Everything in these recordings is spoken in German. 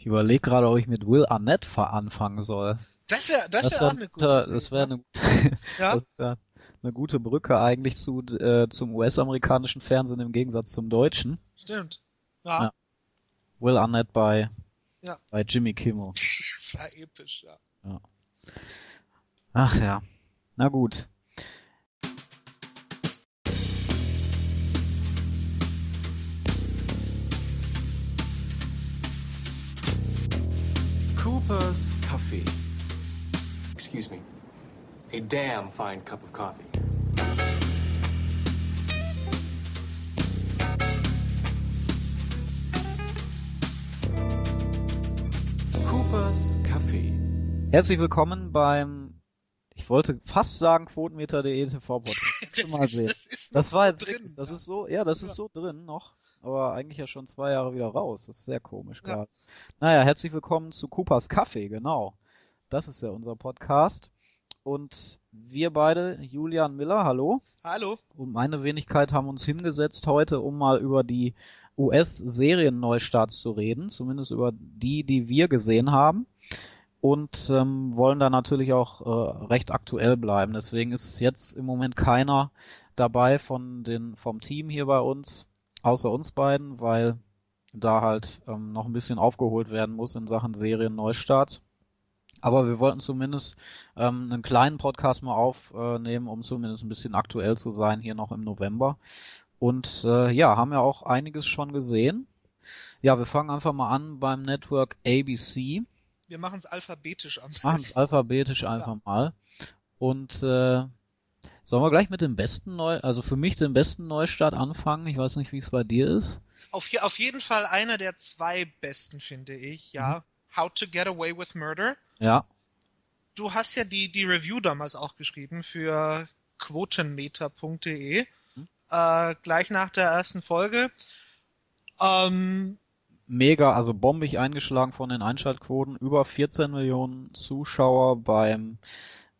Ich überlege gerade, ob ich mit Will Arnett anfangen soll. Das wäre das Das wär wär- auch eine gute Idee. Das wäre eine, Ja. das wär eine gute Brücke eigentlich zu, äh, zum US-amerikanischen Fernsehen im Gegensatz zum deutschen. Stimmt. Ja, Ja. Will Arnett bei, Ja. bei Jimmy Kimmel. das war episch, ja. Ach ja. Na gut. Cooper's Kaffee. Excuse me. A damn fine cup of coffee. Cooper's Kaffee. Herzlich willkommen beim, ich wollte fast sagen, Quotenmeter.de TV-Podcast. Das Mal ist, sehen. das ist Das war so jetzt, drin. das ja. ist so, ja, das Ja. ist so drin noch, aber eigentlich ja schon zwei Jahre wieder raus. Das ist sehr komisch Ja. gerade. Naja, herzlich willkommen zu Coopers Kaffee, genau. Das ist ja unser Podcast. Und wir beide, Julian Miller, hallo, Hallo. und meine Wenigkeit haben uns hingesetzt heute, um mal über die US-Serien-Neustarts zu reden, zumindest über die, die wir gesehen haben. Und ähm, wollen da natürlich auch äh, recht aktuell bleiben. Deswegen ist jetzt im Moment keiner dabei von den vom Team hier bei uns, außer uns beiden, weil da halt ähm, noch ein bisschen aufgeholt werden muss in Sachen Serien-Neustart. Aber wir wollten zumindest ähm, einen kleinen Podcast mal aufnehmen, um zumindest ein bisschen aktuell zu sein hier noch im November. Und äh, ja, haben ja auch einiges schon gesehen. Ja, wir fangen einfach mal an beim Network ABC. Wir machen es alphabetisch am Machen es besten. alphabetisch einfach mal. Und äh, sollen wir gleich mit dem besten Neu, also für mich den besten Neustart anfangen? Ich weiß nicht, wie es bei dir ist. Auf, auf jeden Fall einer der zwei besten, finde ich, ja. How to Get Away with Murder. Ja, Du hast ja die, die Review damals auch geschrieben für quotenmeter.de. Mhm. Äh, gleich nach der ersten Folge. Ähm, mega, also bombig eingeschlagen von den Einschaltquoten. Über 14 Millionen Zuschauer beim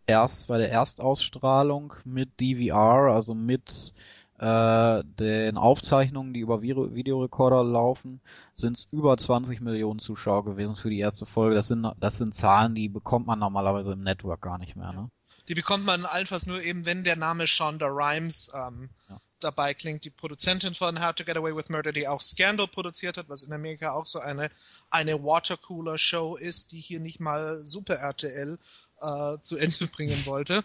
erst bei der Erstausstrahlung mit DVR, also mit äh, den Aufzeichnungen, die über Videorekorder laufen, sind es über 20 Millionen Zuschauer gewesen für die erste Folge. Das sind das sind Zahlen, die bekommt man normalerweise im Network gar nicht mehr. Ne? die bekommt man allenfalls nur eben, wenn der Name Shonda Rhimes ähm, Ja. dabei klingt. Die Produzentin von How to Get Away with Murder, die auch Scandal produziert hat, was in Amerika auch so eine, eine Watercooler-Show ist, die hier nicht mal Super RTL äh, zu Ende bringen wollte.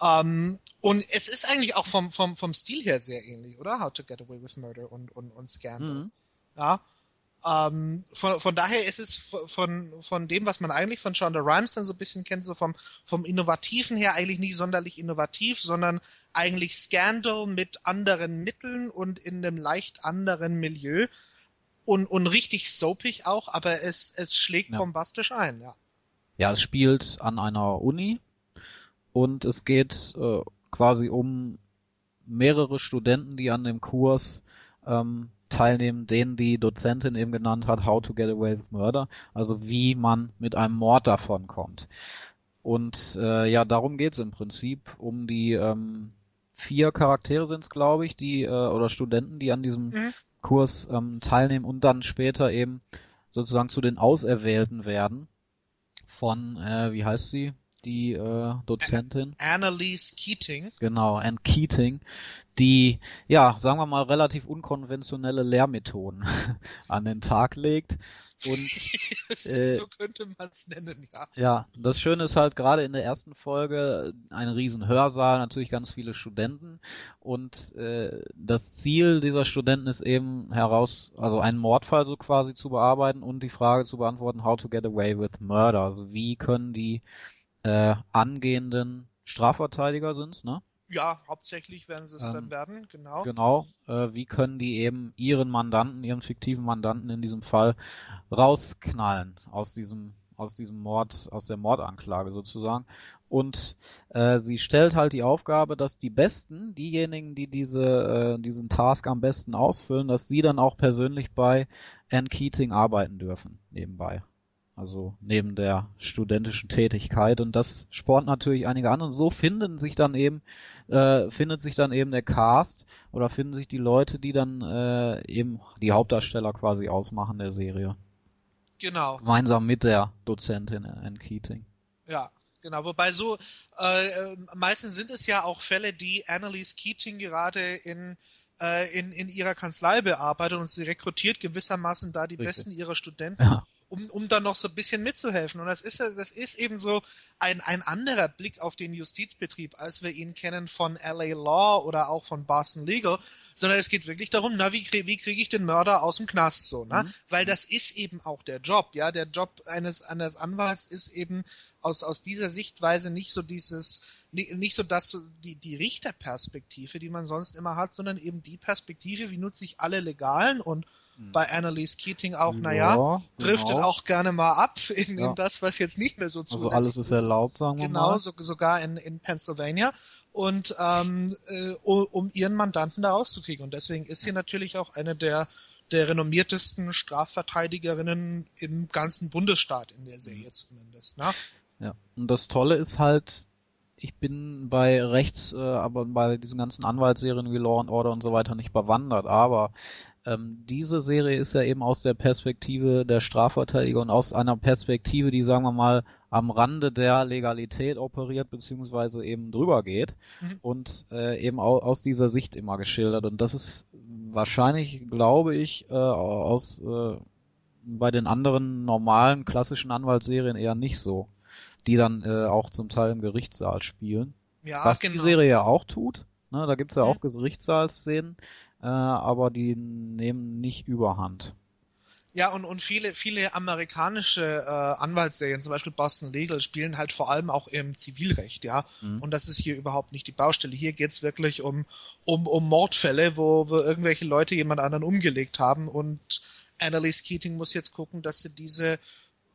Ähm, und es ist eigentlich auch vom, vom, vom Stil her sehr ähnlich, oder? How to Get Away with Murder und, und, und Scandal. Mhm. Ja. Ähm, von, von daher ist es von, von dem, was man eigentlich von Shonda Rhimes dann so ein bisschen kennt, so vom, vom Innovativen her eigentlich nicht sonderlich innovativ, sondern eigentlich Scandal mit anderen Mitteln und in einem leicht anderen Milieu. Und, und richtig soapig auch, aber es, es schlägt Ja. bombastisch ein, ja. Ja, es spielt an einer Uni und es geht äh, quasi um mehrere Studenten, die an dem Kurs ähm, teilnehmen, den die Dozentin eben genannt hat, How to Get Away with Murder, also wie man mit einem Mord davonkommt. Und äh, ja, darum geht's im Prinzip, um die ähm, vier Charaktere sind's, glaube ich, die äh, oder Studenten, die an diesem Mhm. Kurs ähm, teilnehmen und dann später eben sozusagen zu den Auserwählten werden von, äh, wie heißt sie, die äh, Dozentin? Annalise Keating. Genau, Anne Keating, die, ja, sagen wir mal, relativ unkonventionelle Lehrmethoden an den Tag legt. Und Äh, so könnte man es nennen, ja. ja, das Schöne ist halt gerade in der ersten Folge ein riesen Hörsaal, natürlich ganz viele Studenten und äh, das Ziel dieser Studenten ist eben heraus, also einen Mordfall so quasi zu bearbeiten und die Frage zu beantworten, how to get away with murder, also wie können die äh, angehenden Strafverteidiger sind's, ne? Ja, hauptsächlich werden sie es Ähm, dann werden, genau. Genau, äh, wie können die eben ihren Mandanten, ihren fiktiven Mandanten in diesem Fall rausknallen aus diesem aus diesem Mord, aus der Mordanklage sozusagen. Und äh, sie stellt halt die Aufgabe, dass die Besten, diejenigen, die diese äh, diesen Task am besten ausfüllen, dass sie dann auch persönlich bei Anne Keating arbeiten dürfen nebenbei. Also neben der studentischen Tätigkeit und das spornt natürlich einige an und so finden sich dann eben äh, findet sich dann eben der Cast oder finden sich die Leute, die dann äh, eben die Hauptdarsteller quasi ausmachen der Serie. Genau. Gemeinsam mit der Dozentin Ann Keating. Ja, genau. Wobei so, äh, äh, meistens sind es ja auch Fälle, die Annalise Keating gerade in äh, in, in ihrer Kanzlei bearbeitet und sie rekrutiert gewissermaßen da die Richtig. Besten ihrer Studenten, Ja. Um, um dann noch so ein bisschen mitzuhelfen. Und das ist, das ist eben so ein, ein anderer Blick auf den Justizbetrieb, als wir ihn kennen von LA Law oder auch von Boston Legal, sondern es geht wirklich darum, na, wie, wie kriege ich den Mörder aus dem Knast so, ne? Weil das ist eben auch der Job, ja. Der Job eines, eines Anwalts ist eben aus, aus dieser Sichtweise nicht so dieses, nicht so das, die, die Richterperspektive, die man sonst immer hat, sondern eben die Perspektive, wie nutze ich alle Legalen und bei Annalise Keating auch, naja, Ja, driftet genau. auch gerne mal ab in, Ja. in das, was jetzt nicht mehr so Also zulässig alles ist erlaubt, sagen wir Genau, mal. so, sogar in, in Pennsylvania und ähm, äh, um ihren Mandanten da rauszukriegen. Und deswegen ist sie natürlich auch eine der der renommiertesten Strafverteidigerinnen im ganzen Bundesstaat in der Serie zumindest. Ne? Ja. Und das Tolle ist halt, ich bin bei Rechts, äh, aber bei diesen ganzen Anwaltsserien wie Law and Order und so weiter nicht bewandert, aber ähm, diese Serie ist ja eben aus der Perspektive der Strafverteidiger und aus einer Perspektive, die sagen wir mal am Rande der Legalität operiert beziehungsweise eben drüber geht Mhm. und äh, eben au aus dieser Sicht immer geschildert. Und das ist wahrscheinlich, glaube ich, äh, aus äh, bei den anderen normalen klassischen Anwaltsserien eher nicht so, die dann äh, auch zum Teil im Gerichtssaal spielen. Ja, Was genau. die Serie ja auch tut. Ne, da gibt's ja Mhm. auch Gerichtssaalszenen, äh, aber die nehmen nicht überhand. Ja, und, und viele, viele amerikanische äh, Anwaltsserien, zum Beispiel Boston Legal, spielen halt vor allem auch im Zivilrecht, ja. Mhm. Und das ist hier überhaupt nicht die Baustelle. Hier geht's wirklich um, um, um Mordfälle, wo, wo irgendwelche Leute jemand anderen umgelegt haben und Annalise Keating muss jetzt gucken, dass sie diese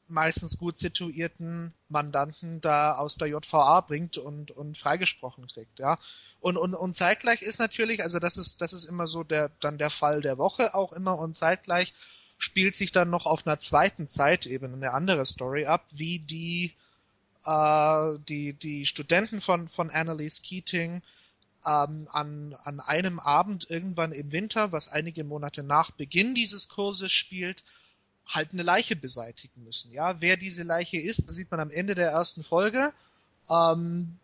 meistens gut situierten Mandanten da aus der JVA bringt und, und freigesprochen kriegt, ja. Und, und, und zeitgleich ist natürlich, also das ist, das ist immer so der, dann der Fall der Woche auch immer und zeitgleich spielt sich dann noch auf einer zweiten Zeitebene eine andere Story ab, wie die, äh, die, die Studenten von, von Annalise Keating ähm, an, an einem Abend irgendwann im Winter, was einige Monate nach Beginn dieses Kurses spielt, halt eine Leiche beseitigen müssen. Ja, wer diese Leiche ist, das sieht man am Ende der ersten Folge. Ähm,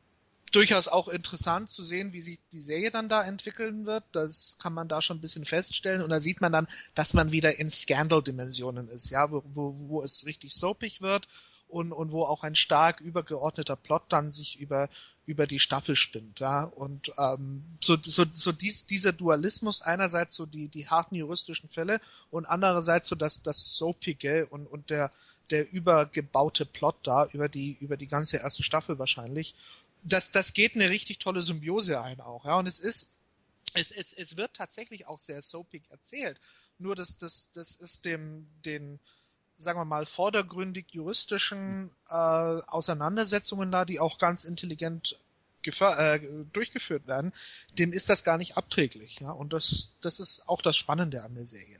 durchaus auch interessant zu sehen, wie sich die Serie dann da entwickeln wird. Das kann man da schon ein bisschen feststellen. Und da sieht man dann, dass man wieder in Scandal-Dimensionen ist, ja, wo, wo, wo es richtig soapig wird und, und wo auch ein stark übergeordneter Plot dann sich über, über die Staffel spinnt, ja. Und ähm, so, so, so dies, dieser Dualismus, einerseits so die, die harten juristischen Fälle und andererseits so das, das Soapige und, und der, der übergebaute Plot da über die, über die ganze erste Staffel wahrscheinlich. Das, das geht eine richtig tolle Symbiose ein auch, ja. Und es ist, es, es, es wird tatsächlich auch sehr soapig erzählt. Nur das, das, das ist dem, den, sagen wir mal, vordergründig juristischen äh, Auseinandersetzungen da, die auch ganz intelligent äh, durchgeführt werden, dem ist das gar nicht abträglich. Ja? Und das, das ist auch das Spannende an der Serie.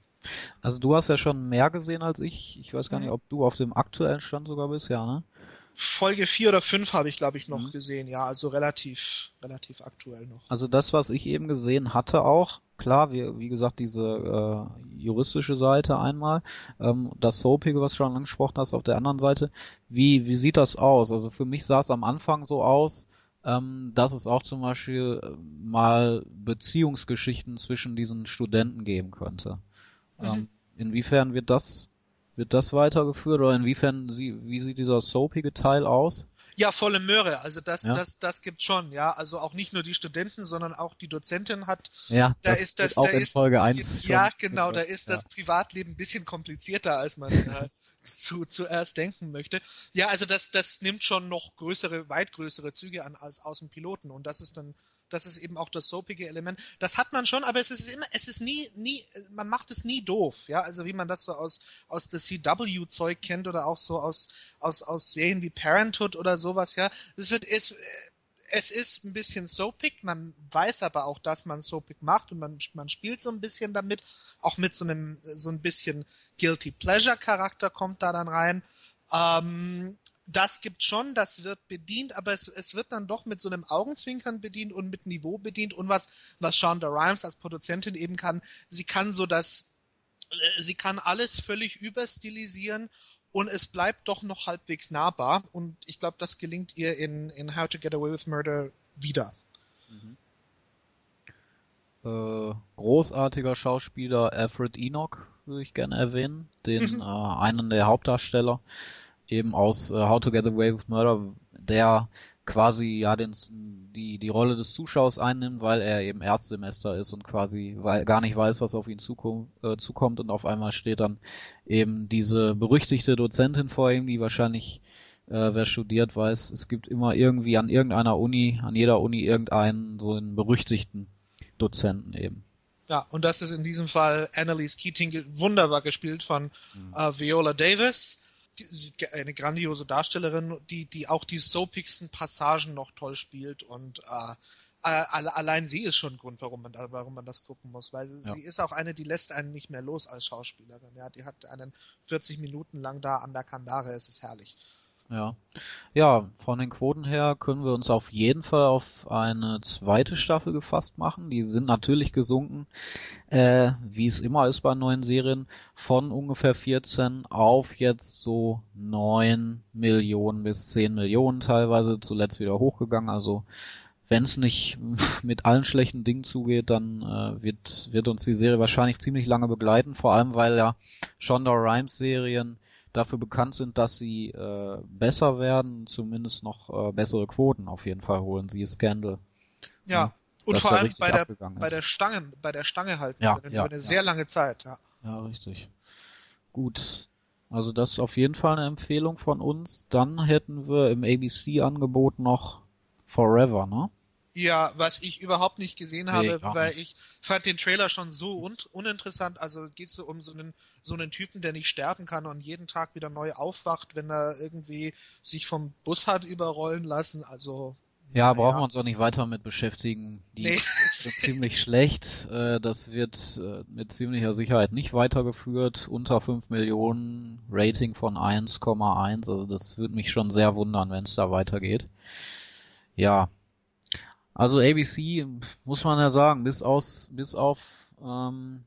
Also du hast ja schon mehr gesehen als ich. Ich weiß gar Mhm. nicht, ob du auf dem aktuellen Stand sogar bist, ja, ne? Folge 4 oder 5 habe ich, glaube ich, noch Mhm. gesehen, ja, also relativ, relativ aktuell noch. Also das, was ich eben gesehen hatte auch, klar, wie, wie gesagt, diese äh, juristische Seite einmal, ähm, das Soapige, was du schon angesprochen hast, auf der anderen Seite, wie, wie sieht das aus? Also für mich sah es am Anfang so aus, ähm, dass es auch zum Beispiel äh, mal Beziehungsgeschichten zwischen diesen Studenten geben könnte. Mhm. Ähm, inwiefern wird das wird das weitergeführt oder inwiefern sie, wie sieht dieser soapige Teil aus? Ja, volle Möhre. Also das, Ja. das, das gibt schon, ja. Also auch nicht nur die Studenten, sondern auch die Dozentin hat. Ja, da das ist das, auch da in ist, Folge 1 Ja, genau. Da ist ja. das Privatleben ein bisschen komplizierter, als man äh, zu, zuerst denken möchte. Ja, also das, das nimmt schon noch größere, weit größere Züge an als aus dem Piloten. Und das ist dann, das ist eben auch das soapige Element. Das hat man schon, aber es ist immer, es ist nie, nie, man macht es nie doof. Ja, also wie man das so aus, aus der CW-Zeug kennt oder auch so aus, aus, aus Serien wie Parenthood oder sowas, ja. Es wird, es, es ist ein bisschen soapig, man weiß aber auch, dass man soapig macht und man, man spielt so ein bisschen damit, auch mit so einem, so ein bisschen Guilty Pleasure Charakter kommt da dann rein. Ähm, das gibt schon, das wird bedient, aber es, es wird dann doch mit so einem Augenzwinkern bedient und mit Niveau bedient. Und was, was Shonda Rhimes als Produzentin eben kann, sie kann so das, Äh, Sie kann alles völlig überstilisieren und es bleibt doch noch halbwegs nahbar. Und ich glaube, das gelingt ihr in, in How to Get Away with Murder wieder. Äh, großartiger Schauspieler Alfred Enoch würde ich gerne erwähnen, den Mhm. äh, einen der Hauptdarsteller eben aus äh, How to Get Away with Murder, der quasi ja den, die die Rolle des Zuschauers einnimmt, weil er eben Erstsemester ist und quasi weil, gar nicht weiß, was auf ihn zukommt, äh, zukommt und auf einmal steht dann eben diese berüchtigte Dozentin vor ihm, die wahrscheinlich äh, wer studiert weiß, es gibt immer irgendwie an irgendeiner Uni, an jeder Uni irgendeinen so einen berüchtigten Dozenten eben. Ja, und das ist in diesem Fall Annalise Keating wunderbar gespielt von äh, Viola Davis. Die, eine grandiose Darstellerin, die, die auch die soapigsten Passagen noch toll spielt und äh, alle- allein sie ist schon ein Grund, warum man, da, warum man das gucken muss, weil sie, Ja. sie ist auch eine, die lässt einen nicht mehr los als Schauspielerin. Ja, die hat einen 40 Minuten lang da an der Kandare, es ist herrlich. Ja. Ja, von den Quoten her können wir uns auf jeden Fall auf eine zweite Staffel gefasst machen. Die sind natürlich gesunken, äh, wie es immer ist bei neuen Serien, von ungefähr 14 auf jetzt so 9 Millionen bis 10 Millionen teilweise, zuletzt wieder hochgegangen. Also wenn es nicht mit allen schlechten Dingen zugeht, dann äh, wird, wird uns die Serie wahrscheinlich ziemlich lange begleiten, vor allem weil ja Shonda Rhimes Serien dafür bekannt sind, dass sie äh, besser werden, zumindest noch äh, bessere Quoten auf jeden Fall holen. Sie ist Scandal. Ja. Ja, Und vor allem bei der, bei der Stange, bei der Stange halten Ja, können, ja, über eine ja. sehr lange Zeit, ja. Ja, richtig. Gut. Also das ist auf jeden Fall eine Empfehlung von uns. Dann hätten wir im ABC-Angebot noch Forever, ne? Ja, was ich überhaupt nicht gesehen habe, Nee, weil ich fand den Trailer schon so un uninteressant. Also geht so um so einen so einen Typen, der nicht sterben kann und jeden Tag wieder neu aufwacht, wenn er irgendwie sich vom Bus hat überrollen lassen. Also Ja, naja. brauchen wir uns auch nicht weiter mit beschäftigen. Die Nee. sind ziemlich schlecht. Äh, Das wird äh, mit ziemlicher Sicherheit nicht weitergeführt. Unter 5 Millionen, Rating von 1,1. Also das würde mich schon sehr wundern, wenn es da weitergeht. Ja. Also ABC, muss man ja sagen, bis aus, bis auf ähm,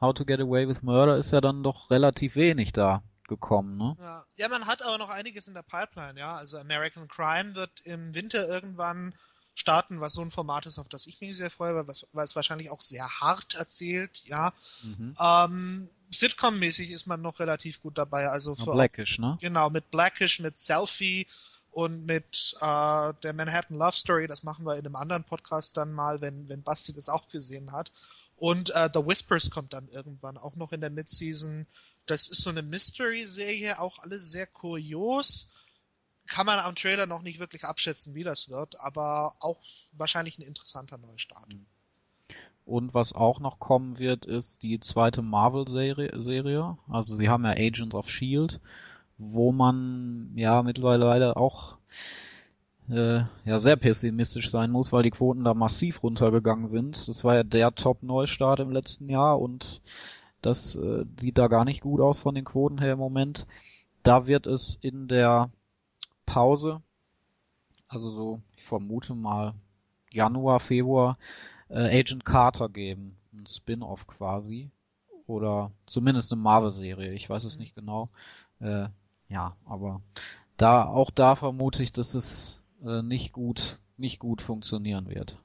How to Get Away with Murder ist ja dann doch relativ wenig da gekommen, ne? Ja. ja, man hat aber noch einiges in der Pipeline, ja. Also American Crime wird im Winter irgendwann starten, was so ein Format ist, auf das ich mich sehr freue, weil, was, weil es wahrscheinlich auch sehr hart erzählt, ja. Mhm. Ähm, Sitcom-mäßig ist man noch relativ gut dabei, also für Blackish, ne? Genau, mit Blackish, mit Selfie und mit äh, der Manhattan Love Story. Das machen wir in einem anderen Podcast dann mal, wenn, wenn Basti das auch gesehen hat. Und äh, The Whispers kommt dann irgendwann auch noch in der Midseason. Das ist so eine Mystery-Serie, auch alles sehr kurios. Kann man am Trailer noch nicht wirklich abschätzen, wie das wird, aber auch wahrscheinlich ein interessanter Neustart. Und was auch noch kommen wird, ist die zweite Marvel-Serie. Serie. Also sie haben ja Agents of Shield, wo man ja mittlerweile auch äh, ja sehr pessimistisch sein muss, weil die Quoten da massiv runtergegangen sind. Das war ja der Top-Neustart im letzten Jahr und das äh, sieht da gar nicht gut aus von den Quoten her im Moment. Da wird es in der Pause, also so, ich vermute mal Januar, Februar, äh, Agent Carter geben. Ein Spin-off quasi. Oder zumindest eine Marvel-Serie. Ich weiß es nicht genau. Äh, ja, aber da, auch da vermute ich, dass es äh, nicht gut, nicht gut funktionieren wird.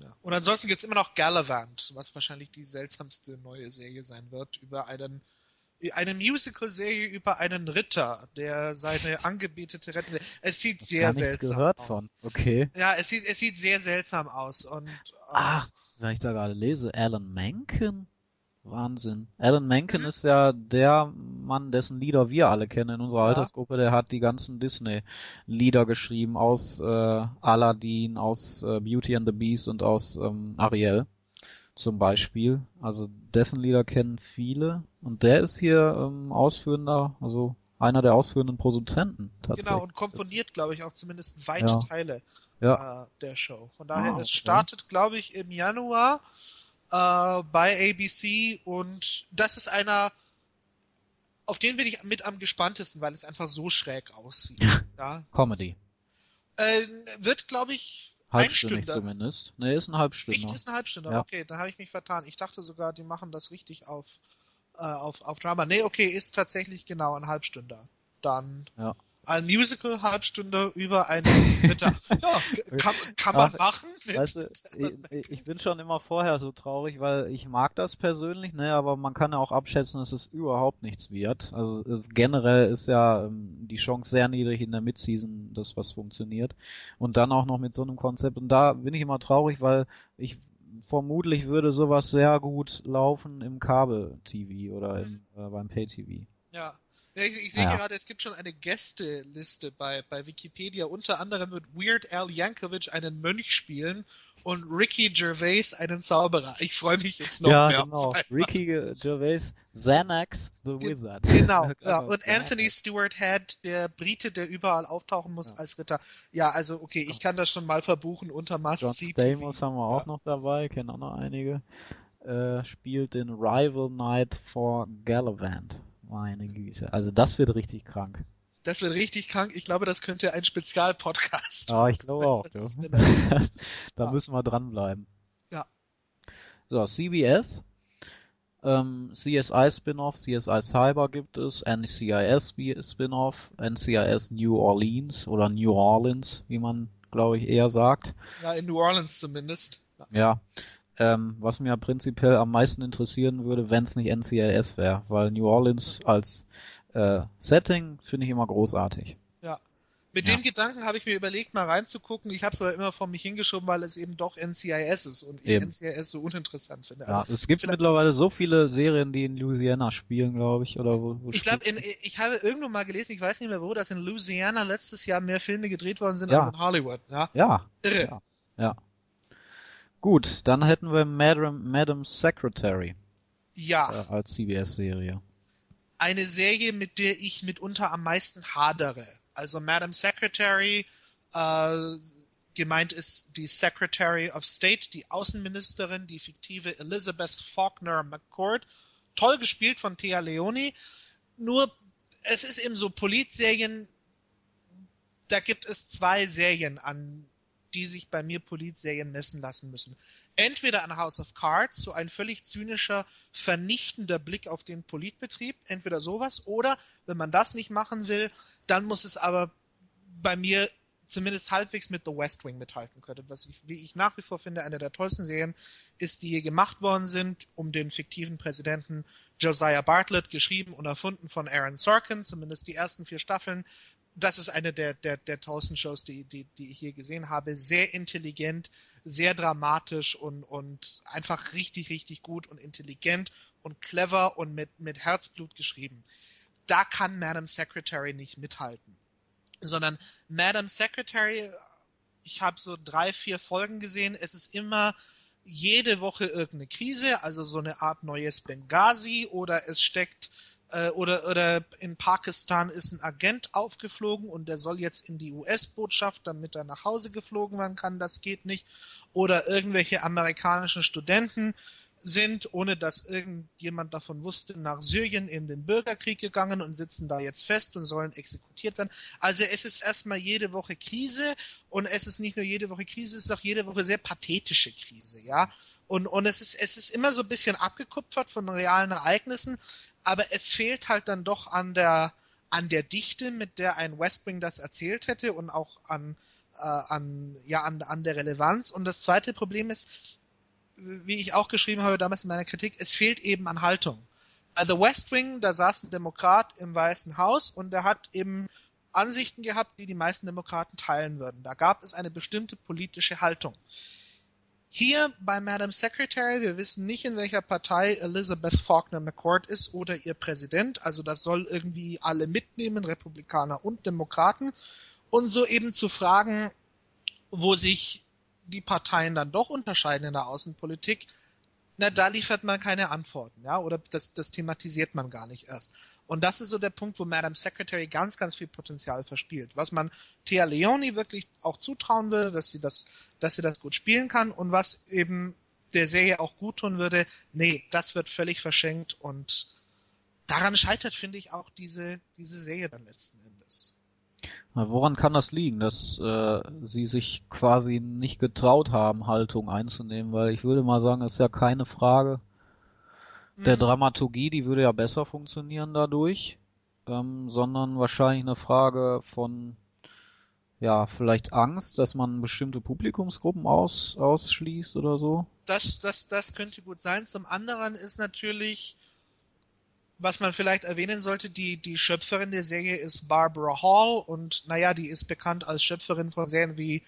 Ja. Und ansonsten gibt's immer noch Gallivant, was wahrscheinlich die seltsamste neue Serie sein wird, über einen eine Musical-Serie über einen Ritter, der seine Angebetete retten will. Es sieht sehr Gar seltsam gehört aus. von. Okay. Ja, es sieht, es sieht sehr seltsam aus und äh, Ach, wenn ich da gerade lese, Alan Menken? Wahnsinn. Alan Menken Mhm. ist ja der Mann, dessen Lieder wir alle kennen in unserer Ja. Altersgruppe. Der hat die ganzen Disney-Lieder geschrieben aus äh, Aladdin, aus äh, Beauty and the Beast und aus ähm, Ariel zum Beispiel. Also dessen Lieder kennen viele. Und der ist hier ähm, ausführender, also einer der ausführenden Produzenten tatsächlich. genau, und komponiert, glaube ich, auch zumindest weite Ja. Teile Ja. äh, der Show. Von daher, Ah, es okay. startet, glaube ich, im Januar äh, bei ABC und das ist einer, auf den bin ich mit am gespanntesten, weil es einfach so schräg aussieht. ja. Comedy. Äh, wird, glaube ich, Halbstündig zumindest. Nee, ist ein Halbstünder. Echt ist eine Halbstunde. Ja. Okay, dann habe ich mich vertan. Ich dachte sogar, die machen das richtig auf, äh, auf, auf Drama. Nee, okay, ist tatsächlich genau ein Halbstünder. Dann Ja. Ein Musical Halbstunde über eine Mittag. ja, kann, kann man Ach, machen. Weißt du, ich, ich bin schon immer vorher so traurig, weil ich mag das persönlich, ne, aber man kann ja auch abschätzen, dass es überhaupt nichts wird. Also generell ist ja ähm, die Chance sehr niedrig in der Midseason, dass was funktioniert. Und dann auch noch mit so einem Konzept. Und da bin ich immer traurig, weil ich vermutlich würde sowas sehr gut laufen im Kabel-TV oder im, äh, beim Pay-TV. Ja. Ja, Ich, ich sehe Ja. gerade, es gibt schon eine Gästeliste bei, bei Wikipedia. Unter anderem wird Weird Al Yankovic einen Mönch spielen und Ricky Gervais einen Zauberer. Ich freue mich jetzt noch ja, mehr. genau. auf einmal. Ricky Gervais, Xanax, the Ge- Wizard. Genau, ja. Und. Anthony Stewart Head, der Brite, der überall auftauchen muss Ja. als Ritter. Ja, also okay, ich kann das schon mal verbuchen unter Must John See Stamos TV. haben wir auch Ja. noch dabei, kennen auch noch einige. Äh, spielt den Rival Knight for Gallivant. Meine Güte. Also das wird richtig krank. Das wird richtig krank. Ich glaube, das könnte ein Spezialpodcast Ja, ich glaube auch. Das- Ja. da Ja. müssen wir dranbleiben. Ja. So, CBS. Ähm, CSI Spin-off, CSI Cyber gibt es, NCIS Spin-off, NCIS New Orleans oder New Orleans, wie man glaube ich eher sagt. Ja, in New Orleans zumindest. Ja. Ja, ähm, was mir prinzipiell am meisten interessieren würde, wenn es nicht NCIS wäre, weil New Orleans als äh, Setting finde ich immer großartig. Mit Ja. dem Gedanken habe ich mir überlegt, mal reinzugucken. Ich habe es aber immer vor mich hingeschrieben, weil es eben doch NCIS ist und ich Eben. NCIS so uninteressant finde. Ja, Also, es gibt mittlerweile so viele Serien, die in Louisiana spielen, glaube ich, oder wo. wo ich glaube, ich habe irgendwo mal gelesen, ich weiß nicht mehr wo, dass in Louisiana letztes Jahr mehr Filme gedreht worden sind Ja. als in Hollywood. Ja, Ja, irre. Ja. Gut, dann hätten wir Madam, Madam Secretary Ja, äh, als CBS-Serie. eine Serie, mit der ich mitunter am meisten hadere. Also Madam Secretary, äh, gemeint ist die Secretary of State, die Außenministerin, die fiktive Elizabeth Faulkner McCord. Toll gespielt von Thea Leoni. Nur, es ist eben so Politserien, da gibt es zwei Serien, an die sich bei mir Politserien messen lassen müssen. Entweder an House of Cards, so ein völlig zynischer, vernichtender Blick auf den Politbetrieb, entweder sowas, oder wenn man das nicht machen will, dann muss es aber bei mir zumindest halbwegs mit The West Wing mithalten können. Was ich, wie ich nach wie vor finde, eine der tollsten Serien ist, die je gemacht worden sind, um den fiktiven Präsidenten Josiah Bartlett, geschrieben und erfunden von Aaron Sorkin, zumindest die ersten vier Staffeln. Das ist eine der, der, der tollsten Shows, die, die, die ich je gesehen habe. Sehr intelligent, sehr dramatisch und, und einfach richtig, richtig gut und intelligent und clever und mit, mit Herzblut geschrieben. Da kann Madam Secretary nicht mithalten. Sondern Madam Secretary, ich habe so drei, vier Folgen gesehen, es ist immer jede Woche irgendeine Krise, also so eine Art neues Benghazi oder es steckt äh, oder oder in Pakistan ist ein Agent aufgeflogen und der soll jetzt in die US-Botschaft, damit er nach Hause geflogen werden kann, das geht nicht. Oder irgendwelche amerikanischen Studenten sind, ohne dass irgendjemand davon wusste, nach Syrien in den Bürgerkrieg gegangen und sitzen da jetzt fest und sollen exekutiert werden. Also es ist erstmal jede Woche Krise und es ist nicht nur jede Woche Krise, es ist auch jede Woche sehr pathetische Krise, ja. Und, und es ist, es ist immer so ein bisschen abgekupfert von realen Ereignissen, aber es fehlt halt dann doch an der, an der Dichte, mit der ein West Wing das erzählt hätte und auch an, äh, an, ja, an, an der Relevanz. Und das zweite Problem ist, wie ich auch geschrieben habe damals in meiner Kritik, es fehlt eben an Haltung. Also West Wing, da saß ein Demokrat im Weißen Haus und der hat eben Ansichten gehabt, die die meisten Demokraten teilen würden. Da gab es eine bestimmte politische Haltung. Hier bei Madam Secretary, wir wissen nicht, in welcher Partei Elizabeth Faulkner McCord ist oder ihr Präsident. Also das soll irgendwie alle mitnehmen, Republikaner und Demokraten. Und so eben zu fragen, wo sich die Parteien dann doch unterscheiden in der Außenpolitik, na, da liefert man keine Antworten, ja, oder das, das thematisiert man gar nicht erst. Und das ist so der Punkt, wo Madam Secretary ganz, ganz viel Potenzial verspielt. Was man Thea Leoni wirklich auch zutrauen würde, dass sie das, dass sie das gut spielen kann und was eben der Serie auch gut tun würde, nee, das wird völlig verschenkt und daran scheitert, finde ich, auch diese, diese Serie dann letzten Endes. Woran kann das liegen, dass äh, sie sich quasi nicht getraut haben, Haltung einzunehmen? Weil ich würde mal sagen, es ist ja keine Frage der Mhm. Dramaturgie, die würde ja besser funktionieren dadurch, ähm, sondern wahrscheinlich eine Frage von ja, vielleicht Angst, dass man bestimmte Publikumsgruppen aus, ausschließt oder so. Das, das, das könnte gut sein. Zum anderen ist natürlich, was man vielleicht erwähnen sollte, die, die Schöpferin der Serie ist Barbara Hall und naja, die ist bekannt als Schöpferin von Serien wie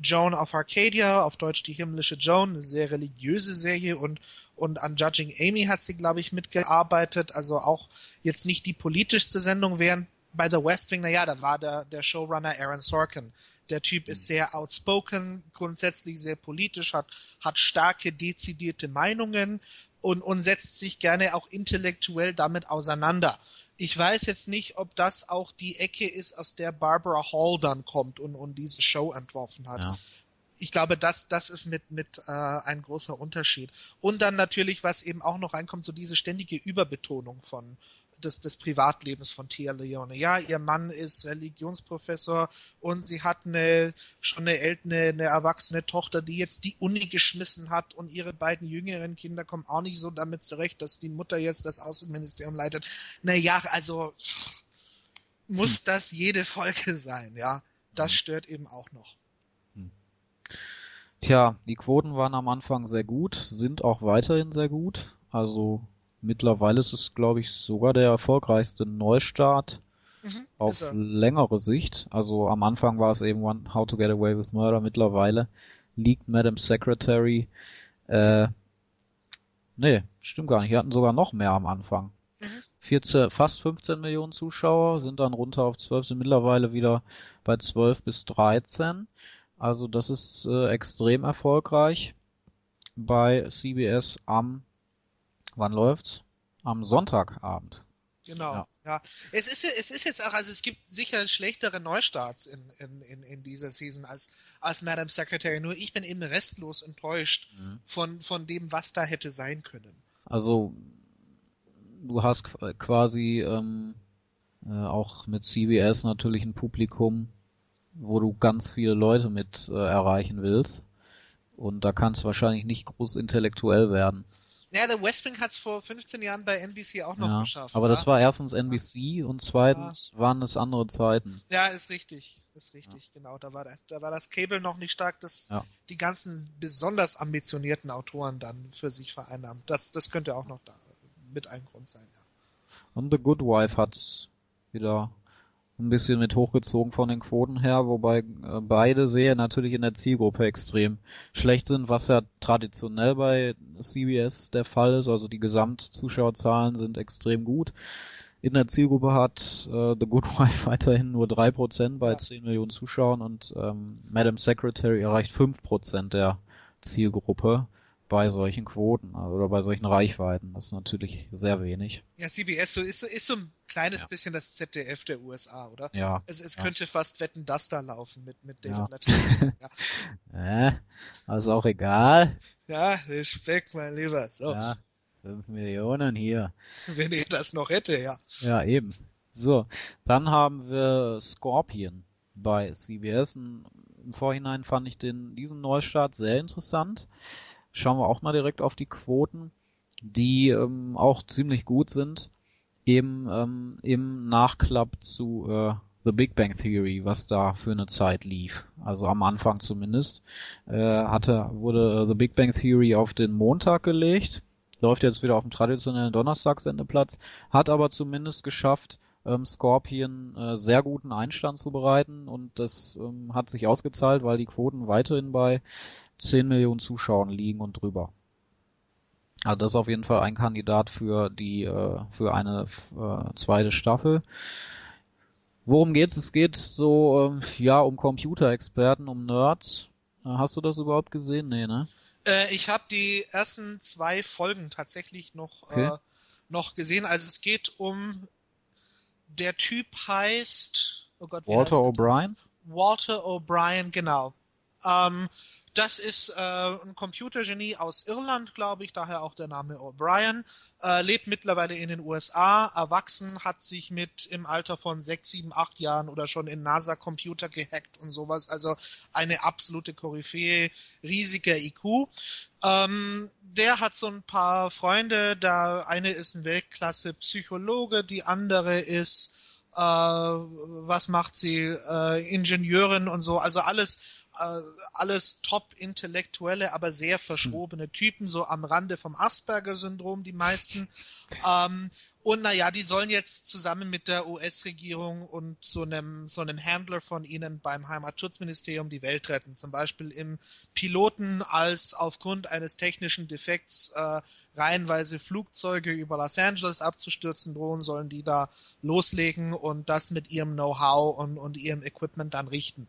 Joan of Arcadia, auf Deutsch die himmlische Joan, eine sehr religiöse Serie und, und an Judging Amy hat sie, glaube ich, mitgearbeitet, also auch jetzt nicht die politischste Sendung, während bei The West Wing, naja, da war der, der Showrunner Aaron Sorkin. Der Typ ist sehr outspoken, grundsätzlich sehr politisch, hat, hat starke, dezidierte Meinungen und, und setzt sich gerne auch intellektuell damit auseinander. Ich weiß jetzt nicht, ob das auch die Ecke ist, aus der Barbara Hall dann kommt und, und diese Show entworfen hat. Ja. Ich glaube, das, das ist mit, mit äh, ein großer Unterschied. Und dann natürlich, was eben auch noch reinkommt, so diese ständige Überbetonung von des, des Privatlebens von Tia Leone. Ja, ihr Mann ist Religionsprofessor und sie hat eine schon eine ältere, eine erwachsene Tochter, die jetzt die Uni geschmissen hat und ihre beiden jüngeren Kinder kommen auch nicht so damit zurecht, dass die Mutter jetzt das Außenministerium leitet. Naja, also muss das jede Folge sein, ja. Das stört eben auch noch. Tja, die Quoten waren am Anfang sehr gut, sind auch weiterhin sehr gut. Also mittlerweile ist es, glaube ich, sogar der erfolgreichste Neustart Mhm, auf er. längere Sicht. Also am Anfang war es eben One, How to Get Away with Murder. Mittlerweile liegt Madam Secretary. Äh, nee, stimmt gar nicht. Wir hatten sogar noch mehr am Anfang. Mhm. 14, fast 15 Millionen Zuschauer sind dann runter auf 12, sind mittlerweile wieder bei 12 bis 13. Also das ist äh, extrem erfolgreich bei CBS am, wann läuft's? Am Sonntagabend. Genau, Ja. ja. Es ist, es ist jetzt auch, also es gibt sicher schlechtere Neustarts in, in, in, in dieser Season als, als Madam Secretary. Nur ich bin eben restlos enttäuscht Mhm. von, von dem, was da hätte sein können. Also du hast qu- quasi ähm, äh, auch mit CBS natürlich ein Publikum, wo du ganz viele Leute mit äh, erreichen willst. Und da kannst du wahrscheinlich nicht groß intellektuell werden. Ja, der West Wing hat es vor 15 Jahren bei NBC auch noch Ja, geschafft. aber ja? das war erstens NBC und zweitens waren es andere Zeiten. Ja, ist richtig, ist richtig, genau. Da war das, da war das Cable noch nicht stark, das Ja. die ganzen besonders ambitionierten Autoren dann für sich vereinnahmt. Das, das könnte auch noch da mit ein Grund sein, ja. Und The Good Wife hat's wieder ein bisschen mit hochgezogen von den Quoten her, wobei äh, beide Serien natürlich in der Zielgruppe extrem schlecht sind, was ja traditionell bei CBS der Fall ist. Also die Gesamtzuschauerzahlen sind extrem gut. In der Zielgruppe hat äh, The Good Wife weiterhin nur 3% bei Ja. 10 Millionen Zuschauern und ähm, Madam Secretary erreicht 5% der Zielgruppe bei solchen Quoten also, oder bei solchen Reichweiten. Das ist natürlich sehr wenig. Ja, CBS so ist, so ist so ein kleines Ja. bisschen das ZDF der USA, oder? Ja. Es, es Ja. könnte fast wetten, das da laufen mit, mit David Ja. Letterman. ja. Äh, also auch egal. ja, Respekt, mein Lieber. So, Ja, 5 Millionen hier. wenn ihr das noch hätte, ja. Ja, eben. So, dann haben wir Scorpion bei CBS. Im Vorhinein fand ich den, diesen Neustart sehr interessant. Schauen wir auch mal direkt auf die Quoten, die ähm, auch ziemlich gut sind. Eben ähm, im Nachklapp zu äh, The Big Bang Theory, was da für eine Zeit lief. Also am Anfang zumindest. Äh, hatte, wurde The Big Bang Theory auf den Montag gelegt. Läuft jetzt wieder auf dem traditionellen Donnerstagssendeplatz. Hat aber zumindest geschafft, ähm, Scorpion äh, sehr guten Einstand zu bereiten und das ähm, hat sich ausgezahlt, weil die Quoten weiterhin bei 10 Millionen Zuschauern liegen und drüber. Also das ist auf jeden Fall ein Kandidat für die äh, für eine äh, zweite Staffel. Worum geht's? Es geht so ähm, ja um Computerexperten, um Nerds. Äh, hast du das überhaupt gesehen? Nee, ne? Äh, ich habe die ersten zwei Folgen tatsächlich noch, Okay. äh, noch gesehen. Also es geht um der Typ heißt oh Gott, Walter er? O'Brien? Walter O'Brien, genau. Ähm, Das ist äh, ein Computergenie aus Irland, glaube ich, daher auch der Name O'Brien. Äh, lebt mittlerweile in den USA, erwachsen, hat sich mit im Alter von sechs, sieben, acht Jahren oder schon in NASA-Computer gehackt und sowas. Also eine absolute Koryphäe, riesiger IQ. Ähm, der hat so ein paar Freunde, da eine ist ein Weltklasse-Psychologe, die andere ist, äh, was macht sie, äh, Ingenieurin und so. Also alles alles top-intellektuelle, aber sehr verschrobene Typen, so am Rande vom Asperger-Syndrom, die meisten. Ähm, und naja, die sollen jetzt zusammen mit der US-Regierung und so einem, so einem Handler von ihnen beim Heimatschutzministerium die Welt retten. Zum Beispiel im Piloten, als aufgrund eines technischen Defekts äh, reihenweise Flugzeuge über Los Angeles abzustürzen drohen, sollen die da loslegen und das mit ihrem Know-how und, und ihrem Equipment dann richten.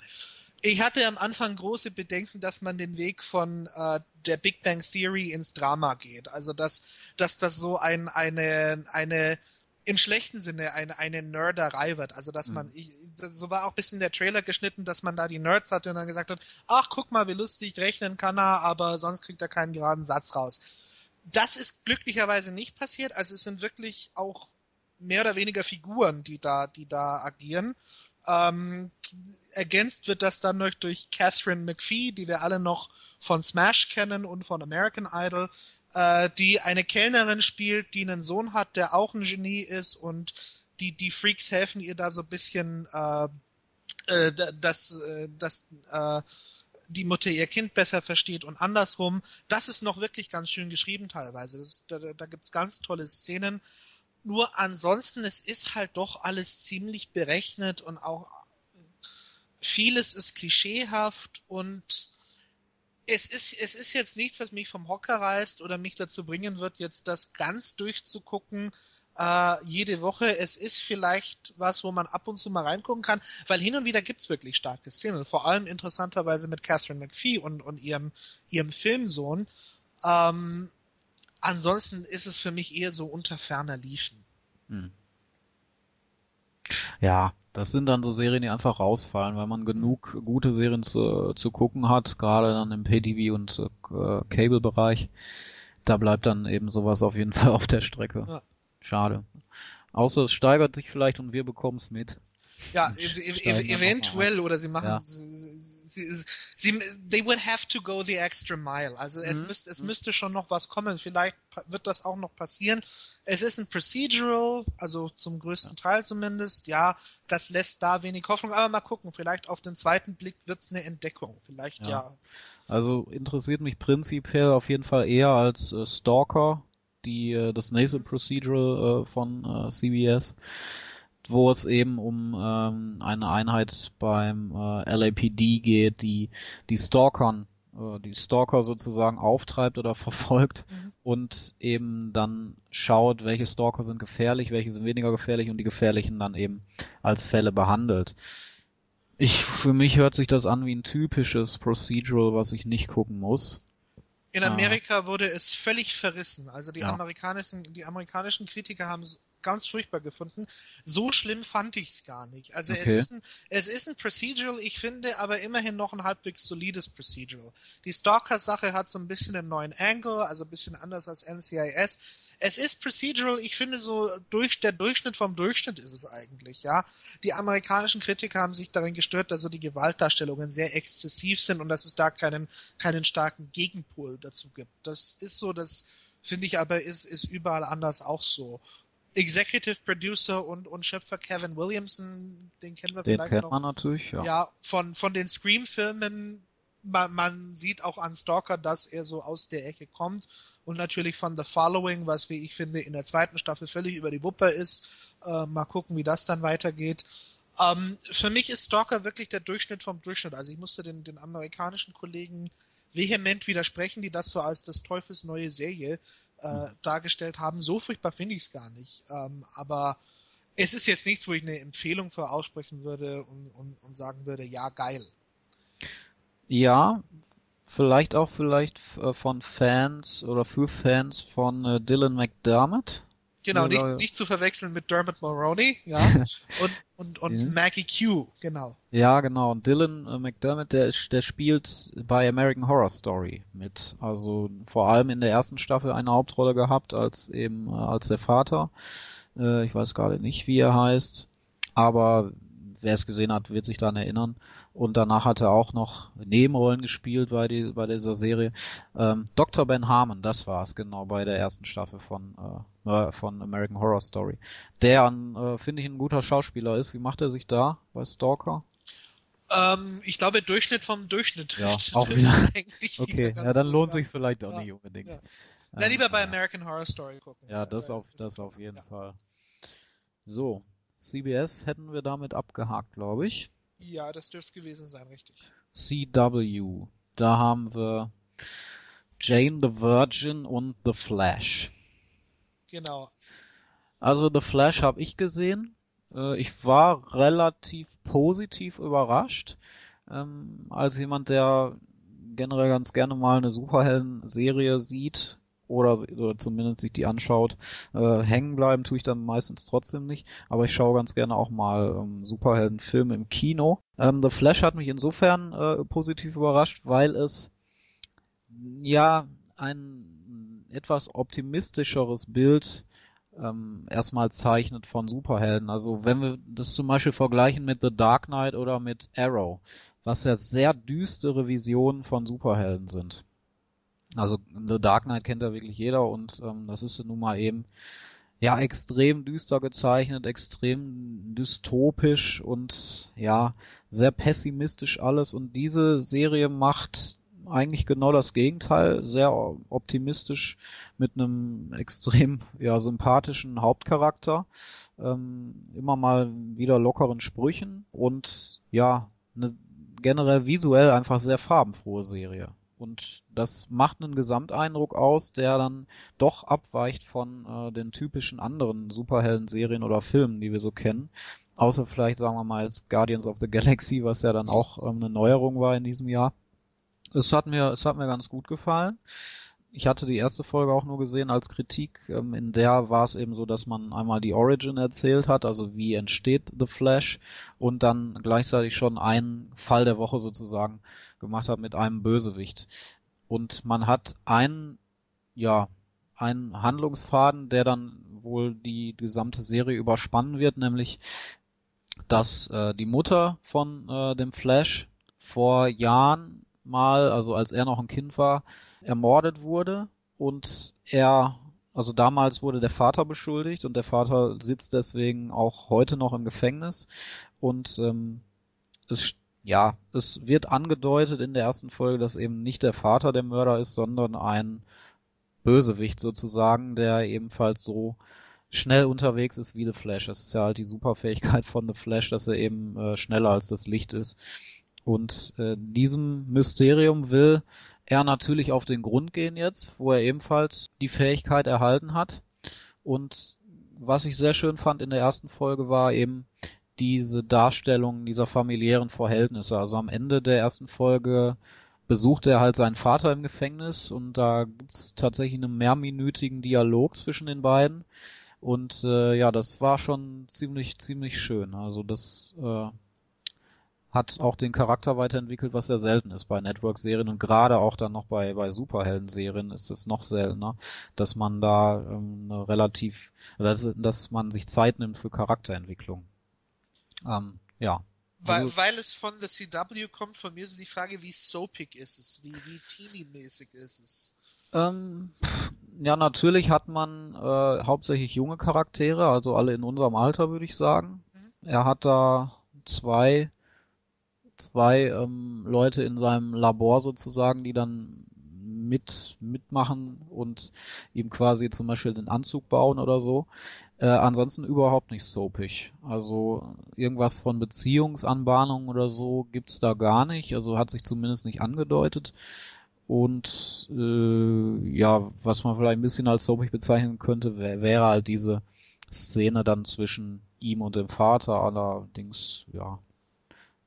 Ich hatte am Anfang große Bedenken, dass man den Weg von äh, der Big Bang Theory ins Drama geht. Also dass, dass das so ein, eine, eine im schlechten Sinne eine, eine Nerderei wird. Also dass man, mhm. ich, so war auch ein bisschen der Trailer geschnitten, dass man da die Nerds hatte und dann gesagt hat, ach guck mal, wie lustig rechnen kann er, aber sonst kriegt er keinen geraden Satz raus. Das ist glücklicherweise nicht passiert. Also es sind wirklich auch mehr oder weniger Figuren, die da, die da agieren. Ähm, ergänzt wird das dann noch durch Catherine McPhee, die wir alle noch von Smash kennen und von American Idol, äh, die eine Kellnerin spielt, die einen Sohn hat, der auch ein Genie ist und die, die Freaks helfen ihr da so ein bisschen, äh, äh, dass, äh, dass äh, die Mutter ihr Kind besser versteht und andersrum. Das ist noch wirklich ganz schön geschrieben teilweise. Das, da da gibt es ganz tolle Szenen. Nur ansonsten, es ist halt doch alles ziemlich berechnet und auch vieles ist klischeehaft und es ist, es ist jetzt nichts, was mich vom Hocker reißt oder mich dazu bringen wird, jetzt das ganz durchzugucken, äh, jede Woche. Es ist vielleicht was, wo man ab und zu mal reingucken kann, weil hin und wieder gibt's wirklich starke Szenen. Vor allem interessanterweise mit Catherine McPhee und, und ihrem, ihrem Filmsohn. Ähm, ansonsten ist es für mich eher so unter ferner Liefen. Hm. Ja, das sind dann so Serien, die einfach rausfallen, weil man genug gute Serien zu, zu gucken hat, gerade dann im Pay-TV und äh, Cable-Bereich. Da bleibt dann eben sowas auf jeden Fall auf der Strecke. Ja. Schade. Außer es steigert sich vielleicht und wir bekommen es mit. Ja, ev ev eventuell oder sie machen, ja. Sie, sie, they would have to go the extra mile. Also mhm. es, müsste, es mhm. müsste schon noch was kommen. Vielleicht wird das auch noch passieren. Es ist ein Procedural, also zum größten. Teil zumindest. Ja, das lässt da wenig Hoffnung. Aber mal gucken, vielleicht auf den zweiten Blick wird es eine Entdeckung. Vielleicht ja. ja. Also interessiert mich prinzipiell auf jeden Fall eher als äh, Stalker, die äh, das nächste Procedural äh, von äh, CBS wo es eben um ähm, eine Einheit beim äh, LAPD geht, die die Stalkern, äh, die Stalker sozusagen auftreibt oder verfolgt mhm. und eben dann schaut, welche Stalker sind gefährlich, welche sind weniger gefährlich und die gefährlichen dann eben als Fälle behandelt. Ich, für mich hört sich das an wie ein typisches Procedural, was ich nicht gucken muss. In Amerika ah. wurde es völlig verrissen. Also die ja. amerikanischen, die amerikanischen Kritiker haben es ganz furchtbar gefunden. So schlimm fand ich es gar nicht. Also okay. es, ist ein, es ist ein Procedural, ich finde aber immerhin noch ein halbwegs solides Procedural. Die Stalker-Sache hat so ein bisschen einen neuen Angle, also ein bisschen anders als NCIS. Es ist Procedural, ich finde so durch der Durchschnitt vom Durchschnitt ist es eigentlich, ja. Die amerikanischen Kritiker haben sich darin gestört, dass so die Gewaltdarstellungen sehr exzessiv sind und dass es da keinen, keinen starken Gegenpol dazu gibt. Das ist so, das finde ich aber ist, ist überall anders auch so. Executive Producer und, und Schöpfer Kevin Williamson, den kennen wir den vielleicht kennt noch. man natürlich, ja. Ja, von, von den Scream-Filmen, man, man sieht auch an Stalker, dass er so aus der Ecke kommt und natürlich von The Following, was wie ich finde in der zweiten Staffel völlig über die Wupper ist. Äh, mal gucken, wie das dann weitergeht. Ähm, für mich ist Stalker wirklich der Durchschnitt vom Durchschnitt. Also ich musste den, den amerikanischen Kollegen vehement widersprechen, die das so als das Teufels neue Serie äh, dargestellt haben. So furchtbar finde ich es gar nicht. Ähm, aber es ist jetzt nichts, wo ich eine Empfehlung für aussprechen würde und, und, und sagen würde, ja, geil. Ja, vielleicht auch vielleicht äh, von Fans oder für Fans von äh, Dylan McDermott. Genau, nicht, nicht zu verwechseln mit Dermot Mulroney, ja. und und, und Ja. Maggie Q, genau. Ja, genau. Und Dylan äh, McDermott, der, ist, der spielt bei American Horror Story mit. Also vor allem in der ersten Staffel eine Hauptrolle gehabt als eben äh, als der Vater. Äh, ich weiß gerade nicht, wie er heißt, aber wer es gesehen hat, wird sich daran erinnern. Und danach hat er auch noch Nebenrollen gespielt bei, die, bei dieser Serie. Ähm, Dr. Ben Harmon, das war es genau bei der ersten Staffel von, äh, von American Horror Story. Der, äh, finde ich, ein guter Schauspieler ist. Wie macht er sich da bei Stalker? Ähm, ich glaube, Durchschnitt vom Durchschnitt Ja, auch wieder. wieder Okay, ganz ja, dann lohnt ja. sich's vielleicht auch Ja, nicht unbedingt. ja. Na, lieber bei. American Horror Story gucken. Ja, das da- auf, das auf jeden. Fall. So, CBS hätten wir damit abgehakt, glaube ich. Ja, das dürfte es gewesen sein, richtig. CW, da haben wir Jane the Virgin und The Flash. Genau. Also The Flash habe ich gesehen. Äh, Ich war relativ positiv überrascht. Ähm, als jemand, der generell ganz gerne mal eine Superhelden-Serie sieht oder, oder zumindest sich die anschaut, äh, hängen bleiben tue ich dann meistens trotzdem nicht. Aber ich schaue ganz gerne auch mal ähm, Superheldenfilme im Kino. Ähm, The Flash hat mich insofern äh, positiv überrascht, weil es ja ein etwas optimistischeres Bild ähm, erstmal zeichnet von Superhelden. Also wenn wir das zum Beispiel vergleichen mit The Dark Knight oder mit Arrow, was ja sehr düstere Visionen von Superhelden sind. Also The Dark Knight kennt ja wirklich jeder und ähm, das ist nun mal eben ja extrem düster gezeichnet, extrem dystopisch und ja sehr pessimistisch alles und diese Serie macht eigentlich genau das Gegenteil, sehr optimistisch mit einem extrem ja sympathischen Hauptcharakter, ähm, immer mal wieder lockeren Sprüchen und ja eine generell visuell einfach sehr farbenfrohe Serie. Und das macht einen Gesamteindruck aus, der dann doch abweicht von äh, den typischen anderen Superhelden-Serien oder Filmen, die wir so kennen. Außer vielleicht, sagen wir mal, jetzt Guardians of the Galaxy, was ja dann auch ähm, eine Neuerung war in diesem Jahr. Es hat mir, es hat mir ganz gut gefallen. Ich hatte die erste Folge auch nur gesehen als Kritik. Ähm, in der war es eben so, dass man einmal die Origin erzählt hat, also wie entsteht The Flash und dann gleichzeitig schon einen Fall der Woche sozusagen gemacht hat mit einem Bösewicht. Und man hat einen, ja, einen Handlungsfaden, der dann wohl die gesamte Serie überspannen wird, nämlich dass äh, die Mutter von äh, dem Flash vor Jahren mal, also als er noch ein Kind war, ermordet wurde und er, also damals wurde der Vater beschuldigt und der Vater sitzt deswegen auch heute noch im Gefängnis und ähm, es ja, es wird angedeutet in der ersten Folge, dass eben nicht der Vater der Mörder ist, sondern ein Bösewicht sozusagen, der ebenfalls so schnell unterwegs ist wie The Flash. Das ist ja halt die Superfähigkeit von The Flash, dass er eben äh, schneller als das Licht ist. Und äh, diesem Mysterium will er natürlich auf den Grund gehen jetzt, wo er ebenfalls die Fähigkeit erhalten hat. Und was ich sehr schön fand in der ersten Folge war eben diese Darstellung dieser familiären Verhältnisse. Also am Ende der ersten Folge besucht er halt seinen Vater im Gefängnis und da gibt's tatsächlich einen mehrminütigen Dialog zwischen den beiden. Und äh, ja, das war schon ziemlich, ziemlich schön. Also das äh, hat auch den Charakter weiterentwickelt, was ja selten ist bei Network-Serien und gerade auch dann noch bei, bei Superhelden-Serien ist es noch seltener, dass man da ähm, eine relativ, dass, dass man sich Zeit nimmt für Charakterentwicklung. Ähm, ja. Weil, Also- weil es von der CW kommt, von mir so die Frage, wie soapig ist es, wie, wie teeny-mäßig ist es. Ähm, ja, natürlich hat man äh, hauptsächlich junge Charaktere, also alle in unserem Alter, würde ich sagen. Er hat da zwei, zwei ähm, Leute in seinem Labor sozusagen, die dann mit mitmachen und ihm quasi zum Beispiel den Anzug bauen oder so. Äh, ansonsten überhaupt nicht soapig. Also irgendwas von Beziehungsanbahnung oder so gibt's da gar nicht. Also hat sich zumindest nicht angedeutet. Und äh, ja, was man vielleicht ein bisschen als soapig bezeichnen könnte, wär, wäre halt diese Szene dann zwischen ihm und dem Vater. Allerdings, ja,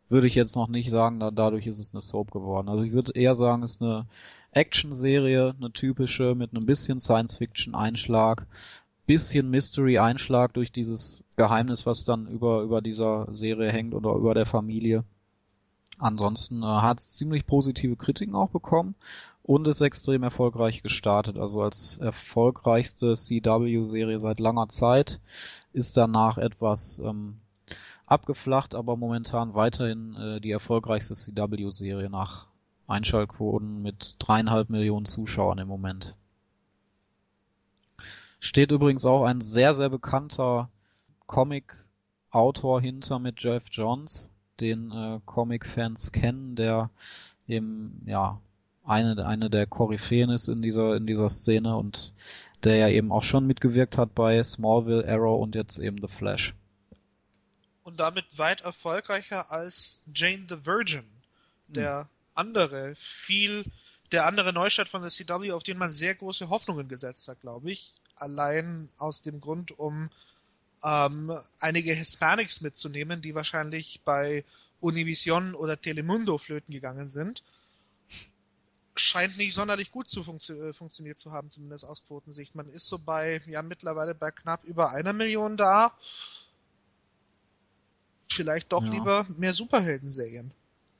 würde ich jetzt noch nicht sagen, da, dadurch ist es eine Soap geworden. Also ich würde eher sagen, es ist eine Action-Serie, eine typische mit einem bisschen Science-Fiction-Einschlag bisschen Mystery-Einschlag durch dieses Geheimnis, was dann über, über dieser Serie hängt oder über der Familie. Ansonsten äh, hat es ziemlich positive Kritiken auch bekommen und ist extrem erfolgreich gestartet. Also als erfolgreichste CW-Serie seit langer Zeit ist danach etwas ähm, abgeflacht, aber momentan weiterhin äh, die erfolgreichste CW-Serie nach Einschaltquoten mit dreieinhalb Millionen Zuschauern im Moment. Steht übrigens auch ein sehr, sehr bekannter Comic-Autor hinter mit Jeff Johns, den äh, Comic-Fans kennen, der eben, ja, eine, eine der Koryphäen ist in dieser, in dieser Szene und der ja eben auch schon mitgewirkt hat bei Smallville, Arrow und jetzt eben The Flash. Und damit weit erfolgreicher als Jane the Virgin, der hm. andere, viel, der andere Neustart von der CW, auf den man sehr große Hoffnungen gesetzt hat, glaube ich. Allein aus dem Grund, um ähm, einige Hispanics mitzunehmen, die wahrscheinlich bei Univision oder Telemundo flöten gegangen sind scheint nicht sonderlich gut zu funktio äh, funktioniert zu haben, zumindest aus Quotensicht. Man ist so bei, ja, mittlerweile bei knapp über einer Million da. Vielleicht doch ja. lieber mehr Superhelden-Serien.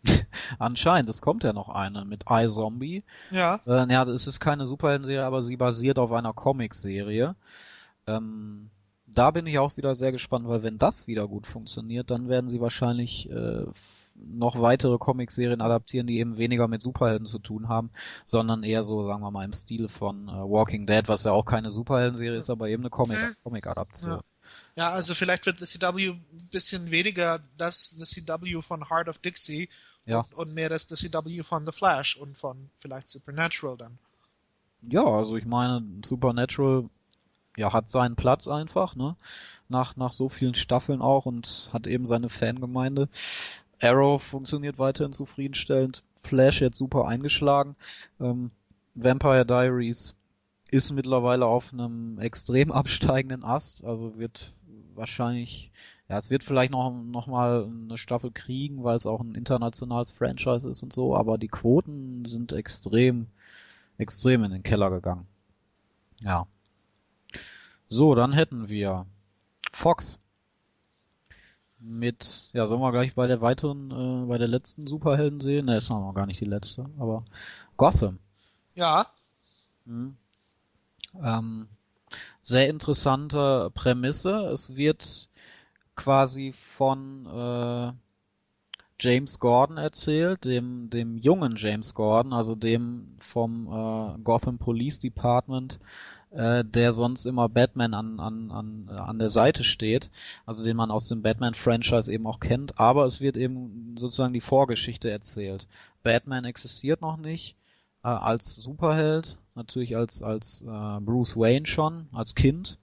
Anscheinend, es kommt ja noch eine mit iZombie. Ja. Äh, ja, es ist keine Superhelden-Serie, aber sie basiert auf einer Comic-Serie. Ähm, da bin ich auch wieder sehr gespannt, weil wenn das wieder gut funktioniert, dann werden sie wahrscheinlich äh, noch weitere Comicserien adaptieren, die eben weniger mit Superhelden zu tun haben, sondern eher so, sagen wir mal, im Stil von äh, Walking Dead, was ja auch keine Superhelden-Serie ist, aber eben eine Comic- Comic-Adaption. Ja. Ja. also vielleicht wird das CW ein bisschen weniger das, das CW von Heart of Dixie ja. und, und mehr das, das CW von The Flash und von vielleicht Supernatural dann. Ja, also ich meine, Supernatural ja, hat seinen Platz einfach, ne? Nach, nach so vielen Staffeln auch und hat eben seine Fangemeinde. Arrow funktioniert weiterhin zufriedenstellend. Flash jetzt super eingeschlagen. Ähm, Vampire Diaries ist mittlerweile auf einem extrem absteigenden Ast, also wird wahrscheinlich, ja, es wird vielleicht noch, noch mal eine Staffel kriegen, weil es auch ein internationales Franchise ist und so, aber die Quoten sind extrem, extrem in den Keller gegangen. Ja. So, dann hätten wir Fox mit, ja, sollen wir gleich bei der weiteren, äh, bei der letzten Superhelden sehen? Ne, ist noch gar nicht die letzte, aber Gotham. Ja. Mhm. Ähm, sehr interessante Prämisse. Es wird quasi von äh, James Gordon erzählt, dem, dem jungen James Gordon, also dem vom äh, Gotham Police Department, äh, der sonst immer Batman an, an, an, an der Seite steht, also den man aus dem Batman-Franchise eben auch kennt, aber es wird eben sozusagen die Vorgeschichte erzählt. Batman existiert noch nicht äh, als Superheld, natürlich als, als äh, Bruce Wayne schon, als Kind.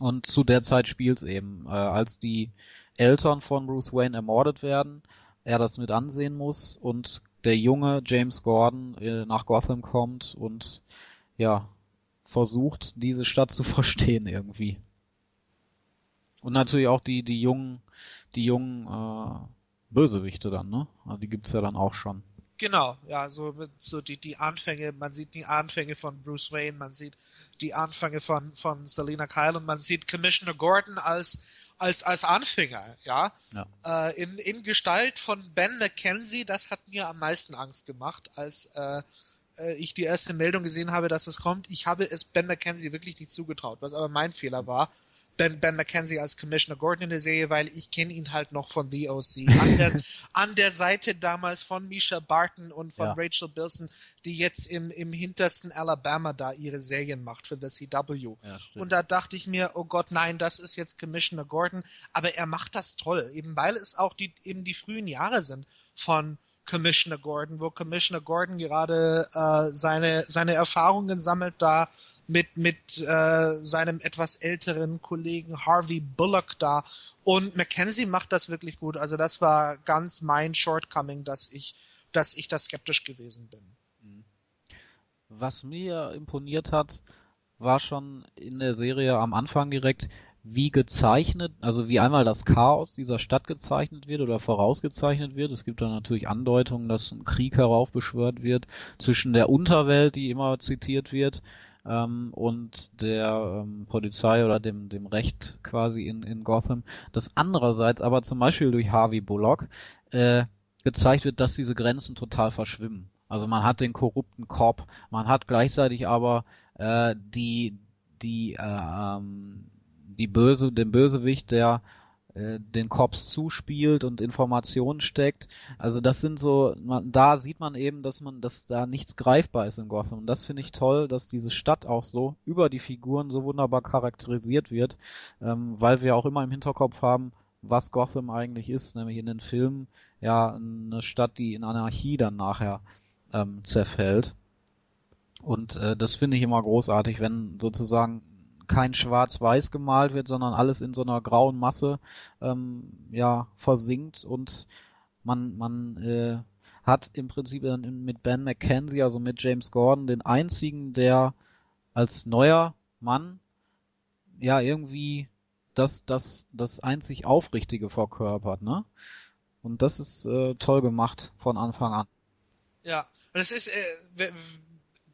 Und zu der Zeit spielt's eben, äh, als die Eltern von Bruce Wayne ermordet werden, er das mit ansehen muss und der junge James Gordon äh, nach Gotham kommt und ja, versucht, diese Stadt zu verstehen irgendwie. Und natürlich auch die, die jungen, die jungen äh, Bösewichte dann, ne? Also die gibt's ja dann auch schon. Genau, ja, so, so die, die Anfänge, man sieht die Anfänge von Bruce Wayne, man sieht die Anfänge von, von Selina Kyle und man sieht Commissioner Gordon als, als, als Anfänger, ja. ja. Äh, in, in Gestalt von Ben McKenzie, das hat mir am meisten Angst gemacht, als äh, äh, ich die erste Meldung gesehen habe, dass es kommt. Ich habe es Ben McKenzie wirklich nicht zugetraut, was aber mein Fehler war. Ben, ben McKenzie als Commissioner Gordon in der Serie, weil ich kenne ihn halt noch von The OC. An der, an der Seite damals von Misha Barton und von ja. Rachel Bilson, die jetzt im, im hintersten Alabama da ihre Serien macht für The CW. Ja, und da dachte ich mir, oh Gott, nein, das ist jetzt Commissioner Gordon. Aber er macht das toll, eben weil es auch die, eben die frühen Jahre sind von Commissioner Gordon, wo Commissioner Gordon gerade äh, seine, seine Erfahrungen sammelt da mit, mit äh, seinem etwas älteren Kollegen Harvey Bullock da. Und Mackenzie macht das wirklich gut. Also das war ganz mein Shortcoming, dass ich, dass ich da skeptisch gewesen bin. Mhm. Was mir imponiert hat, war schon in der Serie am Anfang direkt, wie gezeichnet, also wie einmal das Chaos dieser Stadt gezeichnet wird oder vorausgezeichnet wird. Es gibt dann natürlich Andeutungen, dass ein Krieg heraufbeschwört wird zwischen der Unterwelt, die immer zitiert wird, ähm, und der ähm, Polizei oder dem, dem Recht quasi in, in Gotham, dass andererseits aber zum Beispiel durch Harvey Bullock äh, gezeigt wird, dass diese Grenzen total verschwimmen. Also man hat den korrupten Cop, man hat gleichzeitig aber äh, die die äh, ähm, die böse den Bösewicht, der den Cops zuspielt und Informationen steckt. Also das sind so, man, da sieht man eben, dass man, dass da nichts greifbar ist in Gotham. Und das finde ich toll, dass diese Stadt auch so über die Figuren so wunderbar charakterisiert wird, ähm, weil wir auch immer im Hinterkopf haben, was Gotham eigentlich ist, nämlich in den Filmen ja eine Stadt, die in Anarchie dann nachher ähm, zerfällt. Und äh, das finde ich immer großartig, wenn sozusagen kein Schwarz-Weiß gemalt wird, sondern alles in so einer grauen Masse ähm, ja versinkt und man man äh, hat im Prinzip dann mit Ben McKenzie, also mit James Gordon, den einzigen, der als neuer Mann ja irgendwie das das das einzig Aufrichtige verkörpert, ne? Und das ist äh, toll gemacht von Anfang an. Ja, und es ist äh,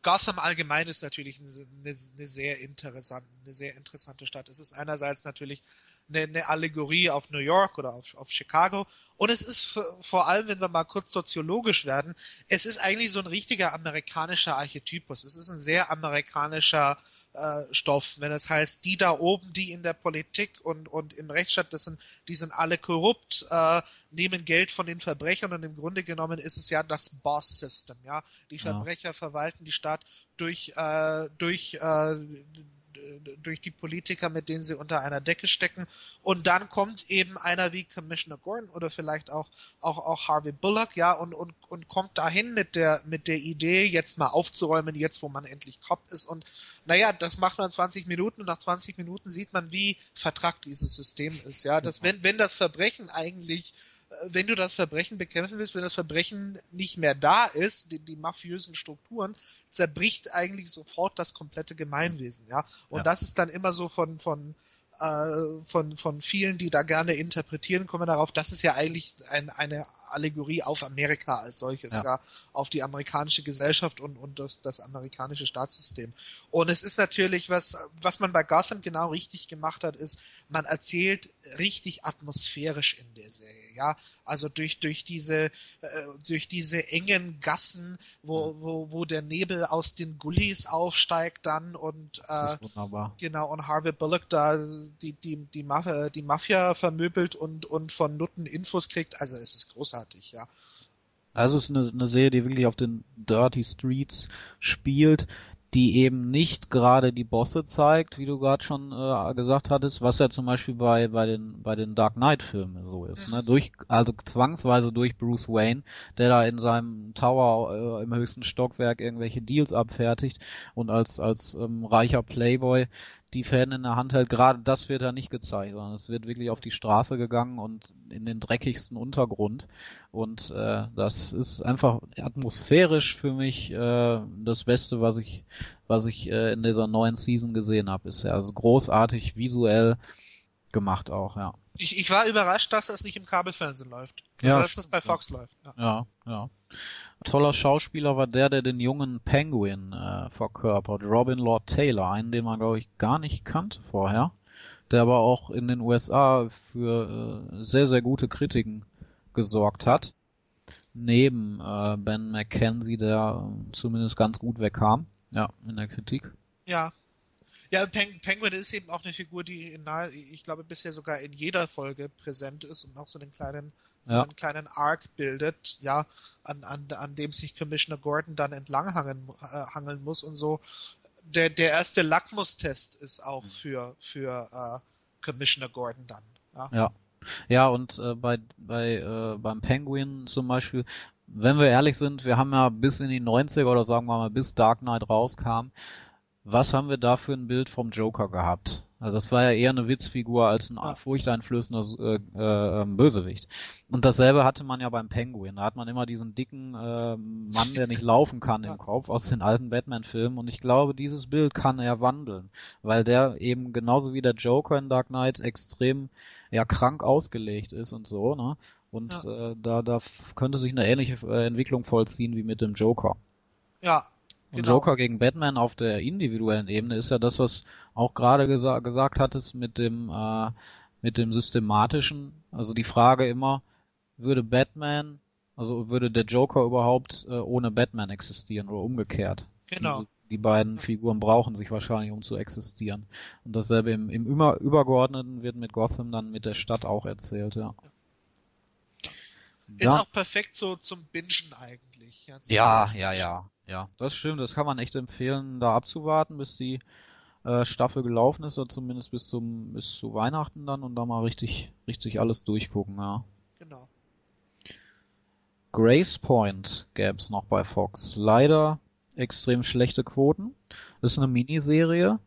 Gotham allgemein ist natürlich eine, eine, sehr interessante, eine sehr interessante Stadt. Es ist einerseits natürlich eine, eine Allegorie auf New York oder auf, auf Chicago und es ist vor allem, wenn wir mal kurz soziologisch werden, es ist eigentlich so ein richtiger amerikanischer Archetypus. Es ist ein sehr amerikanischer äh, Stoff, wenn es heißt, die da oben, die in der Politik und, und im Rechtsstaat, das sind, die sind alle korrupt, äh, nehmen Geld von den Verbrechern und im Grunde genommen ist es ja das Boss-System, ja. Die Verbrecher ja. verwalten die Stadt durch, äh, durch äh, durch die Politiker, mit denen sie unter einer Decke stecken. Und dann kommt eben einer wie Commissioner Gordon oder vielleicht auch, auch, auch Harvey Bullock, ja, und, und, und kommt dahin mit der, mit der Idee, jetzt mal aufzuräumen, jetzt wo man endlich Cop ist. Und naja, das macht man 20 Minuten und nach 20 Minuten sieht man, wie vertrackt dieses System ist, ja. Dass wenn, wenn das Verbrechen eigentlich wenn du das Verbrechen bekämpfen willst, wenn das Verbrechen nicht mehr da ist, die, die mafiösen Strukturen, zerbricht eigentlich sofort das komplette Gemeinwesen, ja. Und ja. das ist dann immer so von, von, von, von vielen, die da gerne interpretieren, kommen darauf, das ist ja eigentlich ein, eine Allegorie auf Amerika als solches, ja, ja auf die amerikanische Gesellschaft und, und das, das amerikanische Staatssystem. Und es ist natürlich, was, was man bei Gotham genau richtig gemacht hat, ist, man erzählt richtig atmosphärisch in der Serie, ja. Also durch, durch diese, äh, durch diese engen Gassen, wo, wo, wo der Nebel aus den Gullis aufsteigt dann und, äh, genau, und Harvey Bullock da die, die, die, Mafia, die Mafia vermöbelt und, und von Nutten Infos kriegt. Also es ist großartig, ja. Also es ist eine, eine Serie, die wirklich auf den Dirty Streets spielt, die eben nicht gerade die Bosse zeigt, wie du gerade schon äh, gesagt hattest, was ja zum Beispiel bei bei den bei den Dark Knight Filmen so ist, ne? Durch also zwangsweise durch Bruce Wayne, der da in seinem Tower äh, im höchsten Stockwerk irgendwelche Deals abfertigt und als als ähm, reicher Playboy die Fäden in der Hand hält, gerade das wird da nicht gezeigt, sondern es wird wirklich auf die Straße gegangen und in den dreckigsten Untergrund. Und äh, das ist einfach atmosphärisch für mich äh, das Beste, was ich, was ich äh, in dieser neuen Season gesehen habe bisher. Also großartig visuell gemacht auch, ja. Ich, ich war überrascht, dass das nicht im Kabelfernsehen läuft. Ja, dass das bei Fox läuft. Ja. ja, ja. Toller Schauspieler war der, der den jungen Penguin äh, verkörpert, Robin Lord Taylor, einen, den man glaube ich gar nicht kannte vorher, der aber auch in den USA für äh, sehr, sehr gute Kritiken gesorgt hat. Neben äh, Ben McKenzie, der äh, zumindest ganz gut wegkam, ja, in der Kritik. Ja, ja, Peng Penguin ist eben auch eine Figur, die in nahe, ich glaube bisher sogar in jeder Folge präsent ist und auch so einen kleinen, so ja. einen kleinen Arc bildet, ja, an, an, an dem sich Commissioner Gordon dann entlanghangeln äh, hangeln muss und so. Der, der erste Lackmustest ist auch mhm. für, für äh, Commissioner Gordon dann. Ja. ja. Ja, und äh, bei, bei äh, beim Penguin zum Beispiel, wenn wir ehrlich sind, wir haben ja bis in die 90er oder sagen wir mal bis Dark Knight rauskam, was haben wir da für ein Bild vom Joker gehabt? Also das war ja eher eine Witzfigur als ein furchteinflößender äh, äh, ähm, Bösewicht. Und dasselbe hatte man ja beim Penguin. Da hat man immer diesen dicken äh, Mann, der nicht laufen kann im Kopf aus den alten Batman-Filmen. Und ich glaube, dieses Bild kann er wandeln, weil der eben genauso wie der Joker in Dark Knight extrem ja krank ausgelegt ist und so. Ne? Und ja. äh, da, da könnte sich eine ähnliche äh, Entwicklung vollziehen wie mit dem Joker. Ja, Und Genau. Joker gegen Batman auf der individuellen Ebene ist ja das, was auch gerade gesa gesagt hattest mit dem äh, mit dem systematischen. Also die Frage immer, würde Batman, also würde der Joker überhaupt äh, ohne Batman existieren oder umgekehrt? Genau. Die, die beiden Figuren brauchen sich wahrscheinlich, um zu existieren. Und dasselbe im, im über, Übergeordneten wird mit Gotham dann mit der Stadt auch erzählt, ja. Ist auch perfekt so zum Bingen eigentlich. Ja, Ja, Bingen. ja, ja, ja. Das stimmt, das kann man echt empfehlen, da abzuwarten, bis die äh, Staffel gelaufen ist, oder zumindest bis zum bis zu Weihnachten dann und da mal richtig richtig alles durchgucken, ja. Genau. Grace Point gäb's noch bei Fox. Leider extrem schlechte Quoten. Das ist eine Miniserie,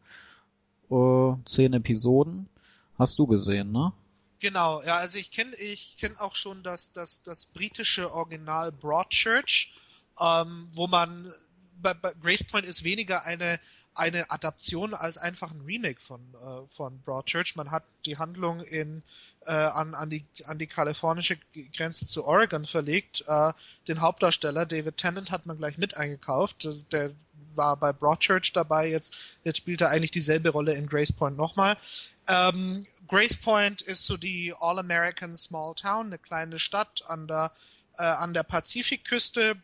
äh, zehn Episoden. Hast du gesehen, ne? Genau, ja, also ich kenne ich kenn auch schon das, das, das britische Original Broadchurch, ähm, wo man bei, bei Grace Point ist weniger eine eine Adaption als einfach ein Remake von äh, von Broadchurch. Man hat die Handlung in äh, an an die an die kalifornische Grenze zu Oregon verlegt. Äh, den Hauptdarsteller David Tennant hat man gleich mit eingekauft. Der war bei Broadchurch dabei. Jetzt jetzt spielt er eigentlich dieselbe Rolle in Grace Point nochmal. Ähm, Grace Point ist so die All-American Small Town, eine kleine Stadt an der äh, an der Pazifikküste.